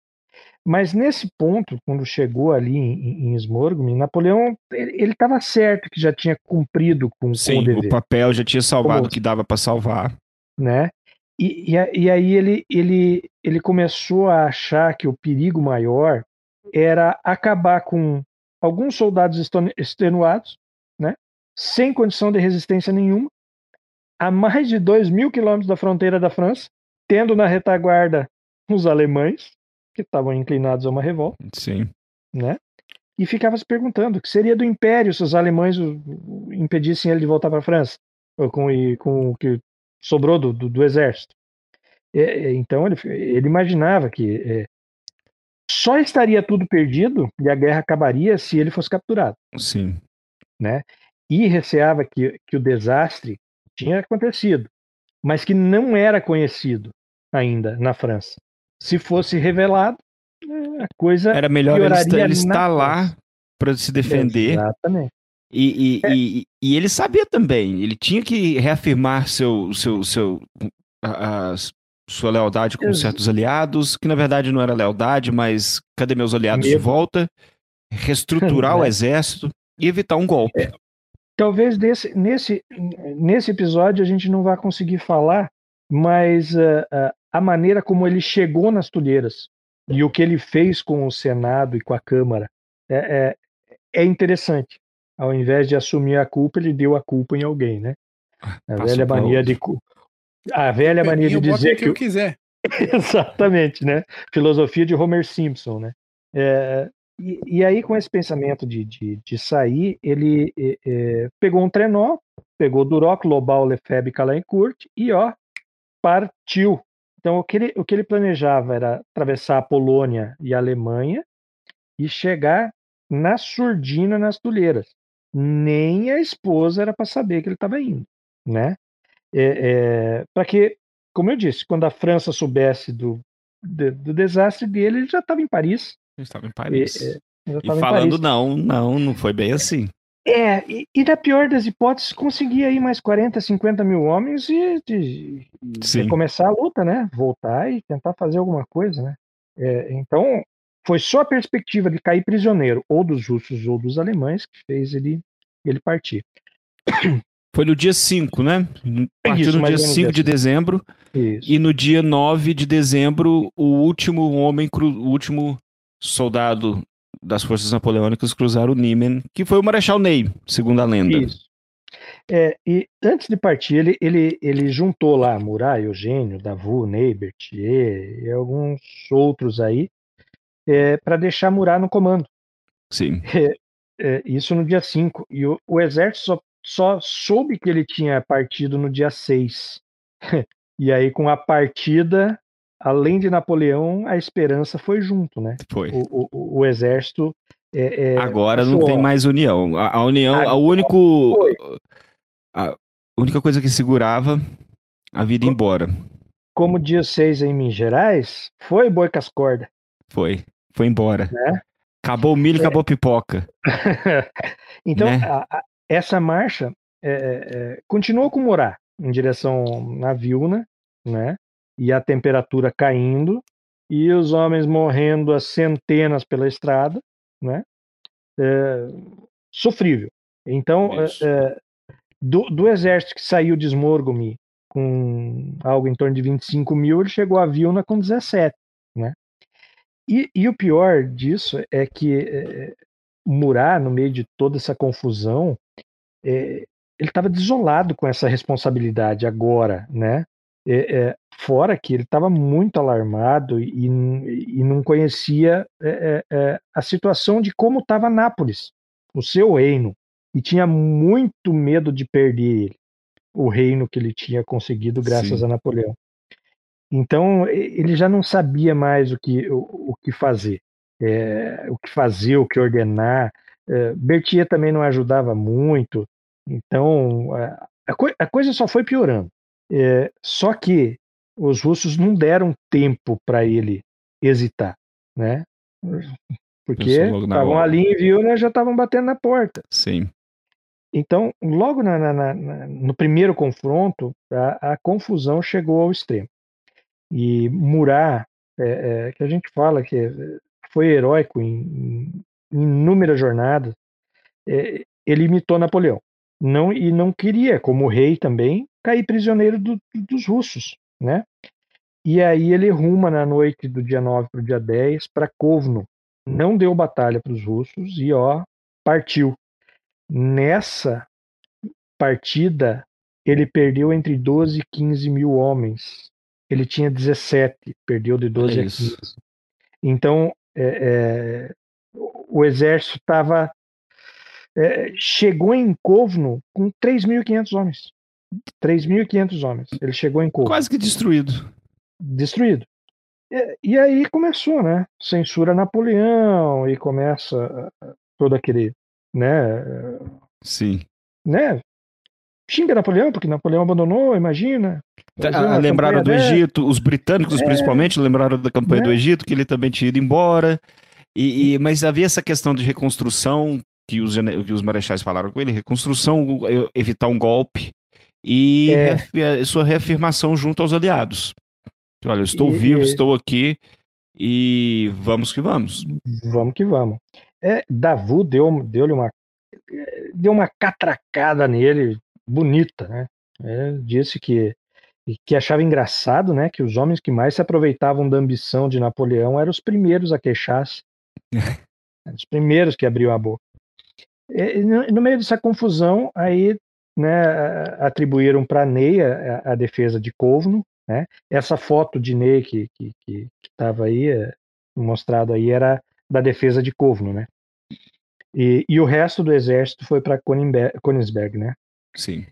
Mas nesse ponto, quando chegou ali em, em Smorgome, Napoleão ele estava certo que já tinha cumprido com, com o Sim, o dever, papel já tinha salvado o que dava pra salvar. né? E, e, e aí ele, ele, ele começou a achar que o perigo maior era acabar com alguns soldados extenuados, né? Sem condição de resistência nenhuma, a mais de dois mil quilômetros da fronteira da França, tendo na retaguarda os alemães que estavam inclinados a uma revolta Sim. né? E ficava se perguntando o que seria do Império se os alemães impedissem ele de voltar para a França, ou com, e com o que sobrou do, do, do exército. É, então ele, ele imaginava que é, só estaria tudo perdido e a guerra acabaria se ele fosse capturado, Sim. né? E receava que, que o desastre tinha acontecido, mas que não era conhecido ainda na França. Se fosse revelado, é, a coisa Era melhor ele, estar- ele estar lá pra se defender. Exatamente. E, e, e, e ele sabia também, ele tinha que reafirmar seu, seu, seu, a, a sua lealdade com Ex- certos aliados, que na verdade não era lealdade, mas cadê meus aliados de volta? Reestruturar o Né? exército e evitar um golpe. Talvez desse, nesse, nesse episódio a gente não vá conseguir falar, mas ah, a maneira como ele chegou nas Tulheiras e o que ele fez com o Senado e com a Câmara é, é, é interessante. Ao invés de assumir a culpa, ele deu a culpa em alguém, né? A Passou velha mania de a velha mania de dizer o que eu quiser. Exatamente, né? Filosofia de Homer Simpson, né? É, e, e aí, com esse pensamento de, de, de sair, ele é, é, pegou um trenó, pegou Duroc, Lobau, Lefebvre e Calancourt e, ó, partiu. Então, o que, ele, o que ele planejava era atravessar a Polônia e a Alemanha e chegar na surdina, nas Tulheiras. nem a esposa era para saber que ele estava indo, né? É, é, para que, como eu disse, quando a França soubesse do, do, do desastre dele, ele já estava em Paris. Ele estava em Paris. E, é, E falando, Paris. não, não, não foi bem assim. É, e, e na pior das hipóteses, conseguir aí mais 40, 50 mil homens e, e, e Sim. começar a luta, né? Voltar e tentar fazer alguma coisa, né? É, então, foi só a perspectiva de cair prisioneiro, ou dos russos ou dos alemães, que fez ele, ele partir. Foi no dia 5, né? Partiu Isso, no dia ou menos 5 de assim. dezembro. Isso. E no dia 9 de dezembro, o último homem, cru- o último soldado das forças napoleônicas cruzaram o Niemen, que foi o Marechal Ney, segundo a lenda. Isso. É, e antes de partir, ele, ele, ele juntou lá Murat, Eugênio, Davout, Ney, Berthier e alguns outros aí para deixar Murat no comando. Sim. É, isso no dia 5. E o, o exército só, só soube que ele tinha partido no dia 6. e aí, com a partida, além de Napoleão, a esperança foi junto, né? Foi. O, o, o exército. é, é, Agora não tem mais união. A, a união, a Agora único, foi. a única coisa que segurava a vida ir embora. Como dia 6 em Minas Gerais, foi boi com as cordas. Foi, foi embora. Né? Acabou o milho, É. acabou a pipoca. então, Né? a- a- essa marcha é, é, continuou com Morá em direção à Vilna, né? E a temperatura caindo, e os homens morrendo a centenas pela estrada, né? É, sofrível. Então, é, é, do, do exército que saiu de Smorgome com algo em torno de 25 mil, ele chegou a Vilna com 17, né? E, e o pior disso é que é, Murat, no meio de toda essa confusão, é, ele estava desolado com essa responsabilidade agora, né? É, é, fora que ele estava muito alarmado e, e não conhecia é, é, é, a situação de como estava Nápoles, o seu reino, e tinha muito medo de perder ele, o reino que ele tinha conseguido graças Sim. a Napoleão. Então ele já não sabia mais o que, o, o que fazer, é, o que fazer, o que ordenar. Berthier também não ajudava muito, então a, a coisa só foi piorando. É, só que os russos não deram tempo para ele hesitar, né? Porque estavam ali em Vilna já estavam batendo na porta. Sim. Então, logo na- na- na- no primeiro confronto, a, a confusão chegou ao extremo. E Murat, é, é, que a gente fala que foi heróico em, em- em inúmeras jornadas, é, ele imitou Napoleão. Não, e não queria, como rei também, cair prisioneiro do- dos russos, né? E aí ele ruma na noite do dia 9 para o dia 10 para Kovno. Não deu batalha para os russos e, ó, partiu. Nessa partida, ele perdeu entre 12 e 15 mil homens. Ele tinha 17, perdeu de 12 Olha a isso. 15. Então, é, é, o exército estava. chegou em Kovno com 3.500 homens. 3.500 homens. Ele chegou em Kovno Quase que destruído. destruído. E, e aí começou, né? Censura Napoleão e começa ah, todo aquele, né? Sim. né? Xinga Napoleão porque Napoleão abandonou, imagina. Fazer Ah, lembraram do. Egito, os britânicos É. principalmente lembraram da campanha Né? do Egito, que ele também tinha ido embora. E, e- mas havia essa questão de reconstrução que os, que os marechais falaram com ele, reconstrução, eh, evitar um golpe e É. sua reafirmação junto aos aliados. Olha, eu estou E- vivo, e- estou aqui e vamos que vamos. Vamos que vamos. É, Davu deu, deu-lhe uma deu uma catracada nele bonita, né? É, disse que que achava engraçado, né, que os homens que mais se aproveitavam da ambição de Napoleão eram os primeiros a queixar-se, os primeiros que abriam a boca. E no, no meio dessa confusão, aí, né, atribuíram para Ney a, a- defesa de Kovno, né? Essa foto de Ney que que que estava aí é, mostrado aí era da defesa de Kovno, né? E, e o resto do exército foi para Königsberg, né? Sim.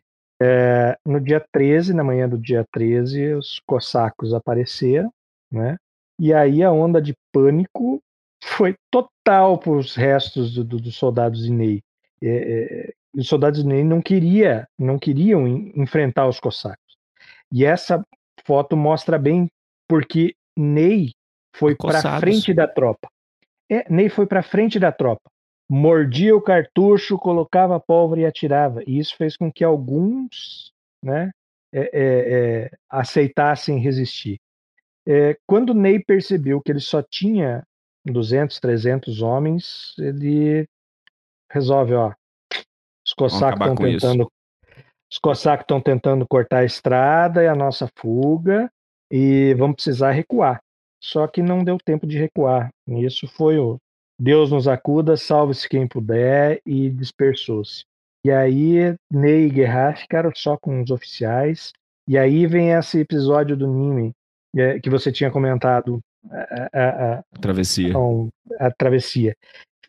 No dia 13, na manhã do dia 13, os cossacos apareceram, né? E aí a onda de pânico foi total para os restos do- do- dos soldados de Ney. É, é, os soldados Ney não queria, não queriam enfrentar os cossacos. E essa foto mostra bem porque Ney foi para frente da tropa. É, Ney foi para frente da tropa. Mordia o cartucho, colocava a pólvora e atirava. E isso fez com que alguns né, é, é, é aceitassem resistir. É, quando Ney percebeu que ele só tinha 200, 300 homens, ele resolve, ó, os cossacos estão tentando isso. os cossacos estão tentando cortar a estrada e a nossa fuga e vamos precisar recuar. Só que não deu tempo de recuar. Isso foi o Deus nos acuda, salve-se quem puder e dispersou-se. E aí Ney e Guerra ficaram só com os oficiais. E aí vem esse episódio do Nime é, que você tinha comentado. A, a, a, travessia. A, a travessia.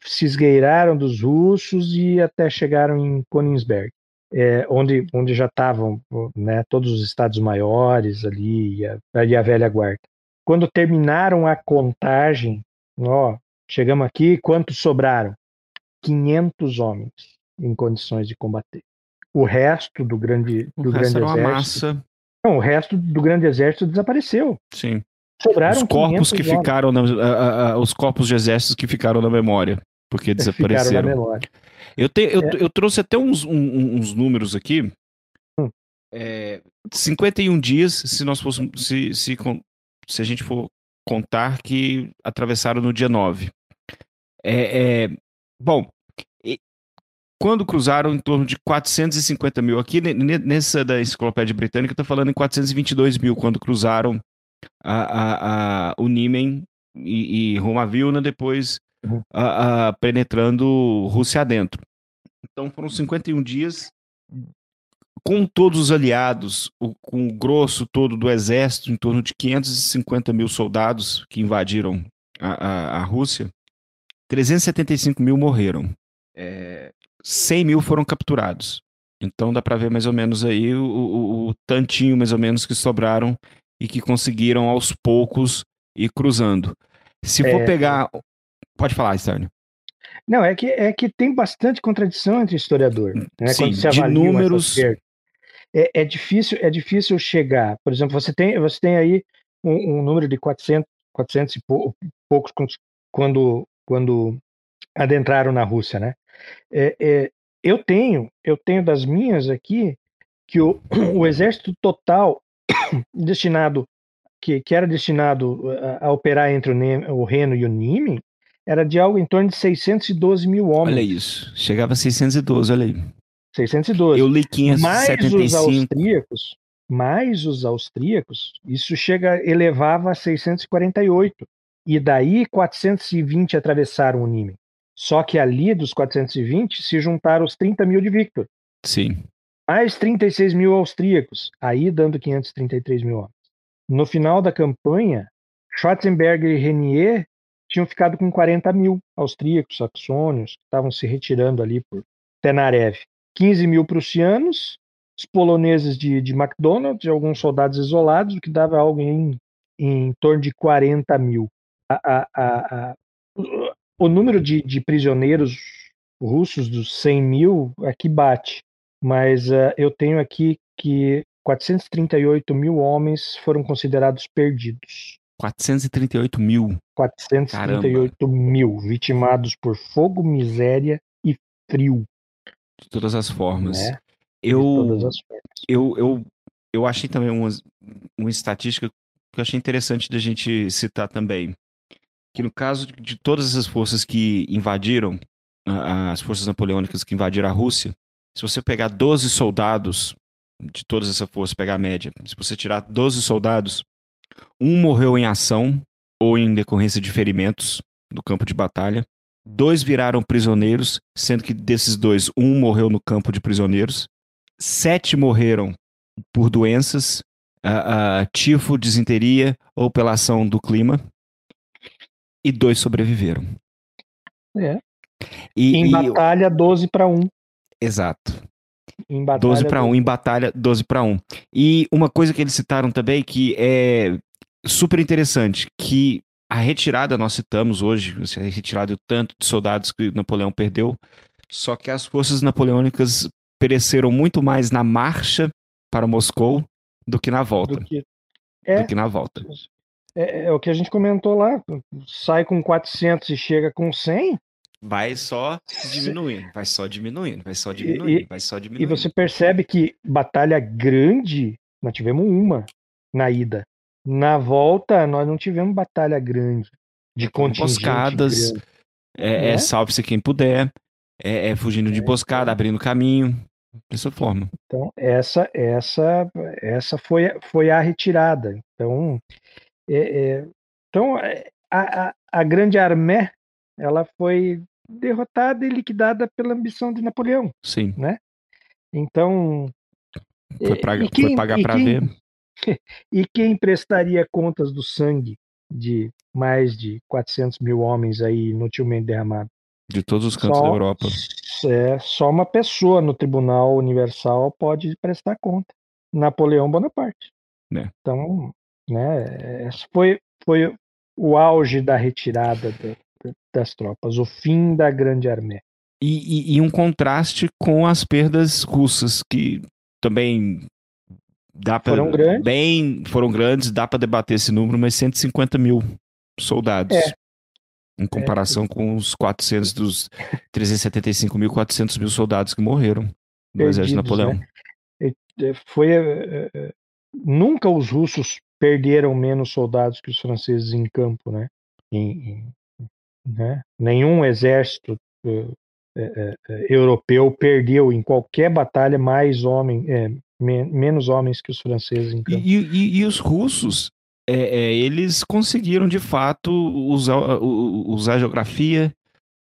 Se esgueiraram dos russos e até chegaram em Königsberg, é, onde, onde já estavam né, todos os estados maiores ali e a, e a velha guarda. Quando terminaram a contagem, ó, chegamos aqui, quantos sobraram? 500 homens em condições de combater. O resto do grande, do o grande resto exército. Massa não, o resto do grande exército desapareceu. Sim. Sobraram os corpos que homens. ficaram, na, a, a, os corpos de exércitos que ficaram na memória, porque desapareceram. Eu, te, eu, é. eu trouxe até uns, um, uns números aqui. Hum. É, 51 dias, se nós fôssemos, se, se, se a gente for contar que atravessaram no dia 9. É, é, bom, quando cruzaram em torno de 450 mil. Aqui nessa da enciclopédia britânica está falando em 422 mil quando cruzaram a, a, a, o Niemen e, e rumo a Vilna, depois uhum. a, penetrando Rússia adentro. Então foram 51 dias com todos os aliados, o, com o grosso todo do exército, em torno de 550 mil soldados que invadiram a, a, a Rússia, 375 mil morreram. É, 100 mil foram capturados. Então dá para ver mais ou menos aí o, o, o, tantinho mais ou menos que sobraram e que conseguiram aos poucos ir cruzando. Se for é... pegar. Pode falar, Stern. Não, é que, é que tem bastante contradição entre historiador. Né? Sim, de números. É, é, difícil, é difícil chegar. Por exemplo, você tem, você tem aí um, um número de 400, 400 e poucos quando, quando adentraram na Rússia, né? É, é, eu tenho, eu tenho das minhas aqui que o, o exército total destinado que, que era destinado a, a operar entre o, o, Reno e o Nîmes era de algo em torno de 612 mil homens. Olha isso, chegava a 612, olha aí. 612. Eu li 575. Mais os austríacos, mais os austríacos, isso chega, elevava a 648. E daí 420 atravessaram o Nîmes. Só que ali dos 420 se juntaram os 30 mil de Victor. Sim. Mais 36 mil austríacos, aí dando 533 mil homens. No final da campanha, Schwarzenberg e Renier tinham ficado com 40 mil austríacos, saxônios, que estavam se retirando ali por Tenarev. 15 mil prussianos, os poloneses de, de McDonald's e alguns soldados isolados, o que dava algo em, em torno de 40 mil. A, a, a, o número de, de prisioneiros russos dos 100 mil aqui bate, mas uh, eu tenho aqui que 438 mil homens foram considerados perdidos. 438 mil? 438 Caramba. mil vitimados por fogo, miséria e frio. De todas as formas. Né? Eu, todas as formas. eu, eu, eu achei também uma, uma estatística que eu achei interessante da gente citar também que no caso de todas essas forças que invadiram, as forças napoleônicas que invadiram a Rússia, se você pegar 12 soldados de todas essas forças, pegar a média, se você tirar 12 soldados, um morreu em ação ou em decorrência de ferimentos no campo de batalha, dois viraram prisioneiros, sendo que desses dois, um morreu no campo de prisioneiros, sete morreram por doenças, uh, uh, tifo, disenteria ou pela ação do clima, e dois sobreviveram. É. E, em e batalha, eu... 12 para 1. Exato. Em batalha, 12 para 1, em batalha, 12 para 1. E uma coisa que eles citaram também que é super interessante, que a retirada nós citamos hoje, a retirada do tanto de soldados que Napoleão perdeu, Só que as forças napoleônicas pereceram muito mais na marcha para Moscou do que na volta. Do que, é, do que na volta. É, é, o que a gente comentou lá. Sai com 400 e chega com 100. Vai só diminuindo, vai só diminuindo, vai só diminuindo, E- vai só diminuindo. E você percebe que batalha grande, nós tivemos uma na ida. Na volta, nós não tivemos batalha grande. De contingente Emboscadas, grande. É, é né? salve-se quem puder, é, é fugindo de É, emboscada, abrindo caminho, dessa forma. Então, essa essa essa foi, foi a retirada. Então, é, é, então é, a, a, a grande armé ela foi derrotada e liquidada pela ambição de Napoleão. Sim, Então, foi, pra, e foi quem- pagar pra quem- ver. E quem prestaria contas do sangue de mais de 400 mil homens aí inutilmente derramado? De todos os cantos Só- da Europa. É, só uma pessoa no Tribunal Universal pode prestar conta. Napoleão Bonaparte. É. Então, né, esse foi, foi o auge da retirada da- da- das tropas, o fim da Grande Armé. E, e- e um contraste com as perdas russas, que também dá para Foram grandes. bem foram grandes, dá para debater esse número, mas 150 mil soldados. É. Em comparação com os 400 dos 375 mil, 400 mil soldados que morreram no exército de Perdidos, Napoleão. É, Foi, é, é, nunca os russos perderam menos soldados que os franceses em campo, né? Em- né? Nenhum exército é, é, europeu perdeu em qualquer batalha mais homem, é, men- menos homens que os franceses em E, e- e os russos, é, é, eles conseguiram de fato usar, usar a geografia,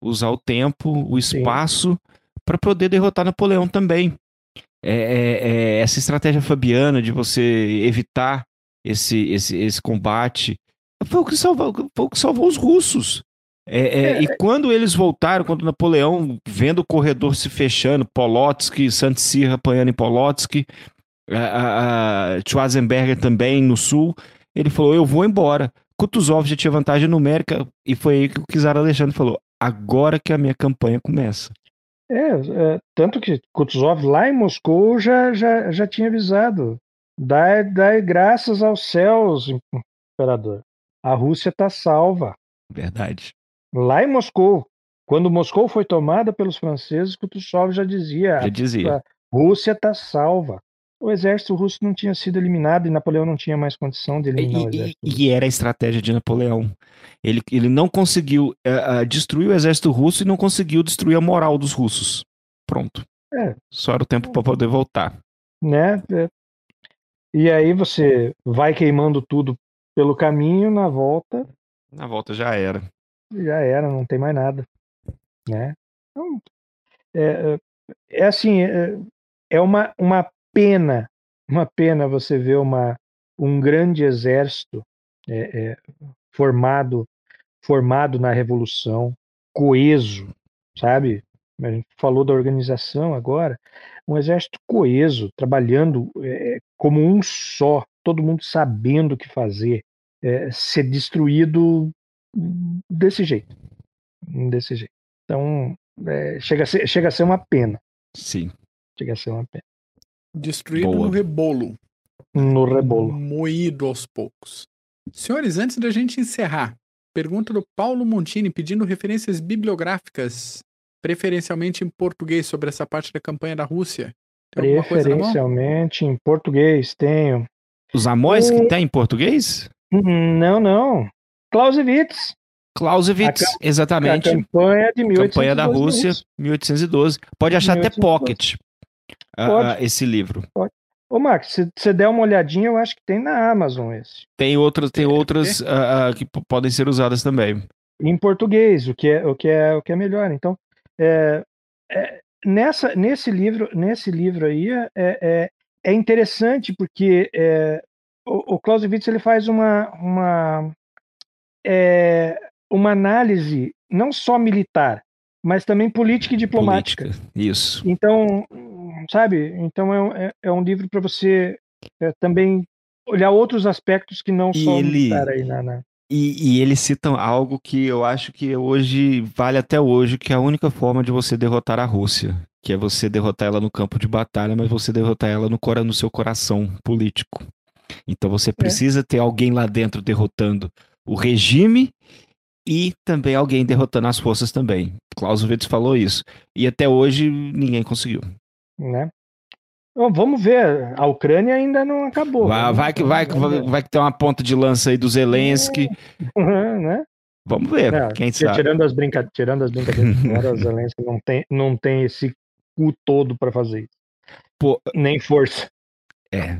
usar o tempo, o espaço, para poder derrotar Napoleão também. É, é, é, essa estratégia fabiana de você evitar esse, esse, esse combate foi o que salvou, foi o que salvou os russos. É, é, E quando eles voltaram, quando Napoleão, vendo o corredor se fechando, Polotsk, Santsir apanhando em Polotsk, a, a, a Schwarzenberger também no sul, ele falou: Eu vou embora. Kutuzov já tinha vantagem numérica, e foi aí que o Czar Alexandre falou: Agora que a minha campanha começa. É, é, tanto que Kutuzov lá em Moscou já, já, já tinha avisado. Dai, dai graças aos céus, imperador. A Rússia está salva. Verdade. Lá em Moscou, quando Moscou foi tomada pelos franceses, Kutuzov já dizia: Já dizia. Rússia está salva. O exército russo não tinha sido eliminado e Napoleão não tinha mais condição de eliminar o E, exército. e- e era a estratégia de Napoleão. Ele, ele não conseguiu eh, ah, destruir o exército russo e não conseguiu destruir a moral dos russos. Pronto. É. Só era o tempo para poder voltar. né? É. E aí você vai queimando tudo pelo caminho, na volta Na volta já era. Já era, não tem mais nada, né? Então, é, é- é assim, é, é uma, uma pena, uma pena você ver uma, um grande exército é, é, formado, formado na revolução, coeso, sabe? A gente falou da organização agora, um exército coeso, trabalhando é, como um só, todo mundo sabendo o que fazer, é, ser destruído desse jeito, desse jeito. Então, é, chega, a ser, chega a ser uma pena, Sim. chega a ser uma pena. Destruído Boa. no rebolo. No rebolo. Moído aos poucos. Senhores, antes da gente encerrar, pergunta do Paulo Montini pedindo referências bibliográficas, preferencialmente em português, sobre essa parte da campanha da Rússia. Tem? Preferencialmente em português, tenho. Os Amós que O- tem em português? Não, não. Clausewitz, Clausewitz, A a exatamente. campanha de 1812 Campanha da Rússia, 1812. Pode achar até 1812. pocket ah, Pode. ah, esse livro. Ô, Max, se você der uma olhadinha, eu acho que tem na Amazon esse. Tem outras, tem É, outras ah, ah, que podem ser usadas também. Em português, o que é, o que é, o que é melhor. Então, é, é, nessa, nesse livro, nesse livro aí é, é, é interessante porque é, o, o Clausewitz ele faz uma, uma, é, uma análise não só militar, mas também política e diplomática. Política. Isso. Então, sabe? Então é, um- é, é um livro para você é, também olhar outros aspectos que não E só ele- militar aí na, na- E, e, eles citam algo que eu acho que hoje vale até hoje, que é a única forma de você derrotar a Rússia, que é você derrotar ela no campo de batalha, mas você derrotar ela no, no seu coração político. Então você é. precisa é. ter alguém lá dentro derrotando o regime e também alguém derrotando as forças também. Clausewitz falou isso. E até hoje ninguém conseguiu. Né? Bom, vamos ver, a Ucrânia ainda não acabou. Vai, vai que vai, vai, vai que tem uma ponta de lança aí do Zelensky. É, né? Vamos ver, é, quem sabe. Tirando as, brinca... tirando as brincadeiras fora, o Zelensky não tem, não tem esse cu todo para fazer isso. Pô, Nem força. É.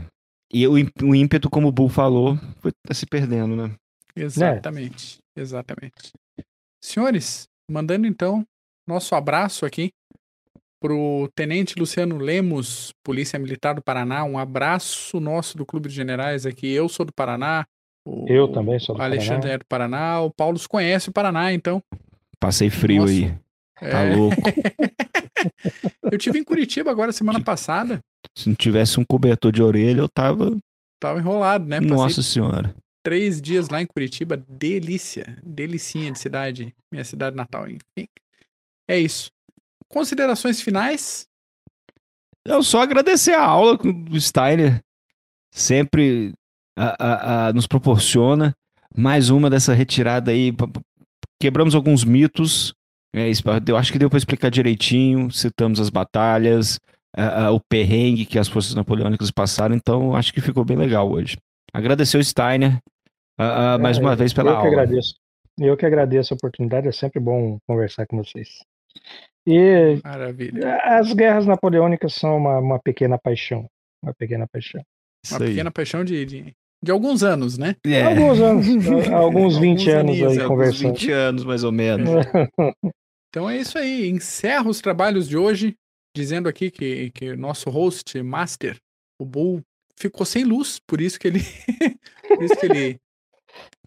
E o, o ímpeto, como o Bull falou, foi tá se perdendo, né? Exatamente, é. exatamente. Senhores, mandando então nosso abraço aqui pro Tenente Luciano Lemos, Polícia Militar do Paraná. Um abraço nosso do Clube de Generais aqui. Eu sou do Paraná. O, eu também sou do Alexandre Paraná. é do Paraná. O Paulo conhece o Paraná, então. Passei frio Nossa. aí. Tá é... louco. eu tive em Curitiba agora semana passada. Se não tivesse um cobertor de orelha, eu tava. Tava enrolado, né? Passei Nossa senhora. Três dias lá em Curitiba, delícia. Delicinha de cidade. Minha cidade natal, enfim. É isso. Considerações finais? Eu só agradecer a aula do Steiner. Sempre a, a, a, nos proporciona mais uma dessa retirada aí. Quebramos alguns mitos. É, eu acho que deu para explicar direitinho. Citamos as batalhas, o perrengue que as forças napoleônicas passaram. Então, acho que ficou bem legal hoje. Agradecer o Steiner mais é, uma vez pela eu aula. Que agradeço. Eu que agradeço a oportunidade. É sempre bom conversar com vocês. E Maravilha. as guerras napoleônicas são uma, uma pequena paixão. Uma pequena paixão. Uma pequena paixão de, de, de, alguns anos, né? É. Alguns anos. alguns 20 anos aninhos, aí conversando. 20 anos, mais ou menos. então é isso aí. Encerro os trabalhos de hoje, dizendo aqui que, que o nosso host master, o Bull, ficou sem luz, por isso que ele. por isso que ele.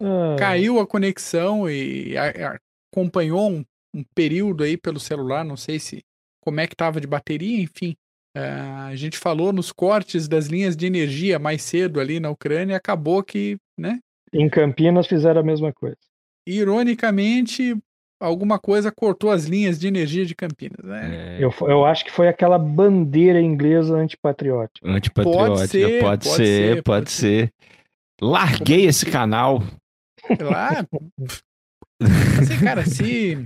Ah. Caiu a conexão e a, a, acompanhou um um período aí pelo celular, não sei se como é que estava de bateria, enfim. Uh, a gente falou nos cortes das linhas de energia mais cedo ali na Ucrânia, acabou que, né? Em Campinas fizeram a mesma coisa. Ironicamente, alguma coisa cortou as linhas de energia de Campinas. Né? É. Eu, eu acho que foi aquela bandeira inglesa antipatriótica. Antipatriótica, pode ser, pode, pode, ser, ser, pode ser. ser. Larguei esse canal. Lá. assim, cara, se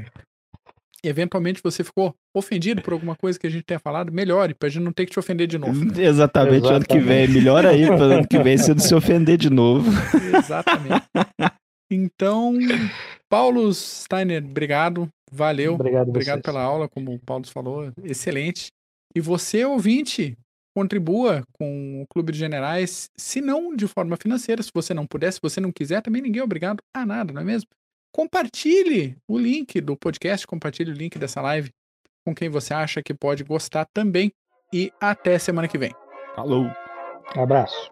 eventualmente você ficou ofendido por alguma coisa que a gente tenha falado, melhore, pra gente não ter que te ofender de novo. Né? Exatamente, Exatamente, ano que vem. Melhor aí, para ano que vem você não se ofender de novo. Exatamente. Então, Paulo Steiner, obrigado. Valeu. Obrigado, obrigado pela aula, como o Paulo falou. Excelente. E você, ouvinte, contribua com o Clube de Generais, se não de forma financeira, se você não puder, se você não quiser, também ninguém é obrigado a nada, não é mesmo? compartilhe o link do podcast, compartilhe o link dessa live com quem você acha que pode gostar também. E até semana que vem. Falou. Abraço.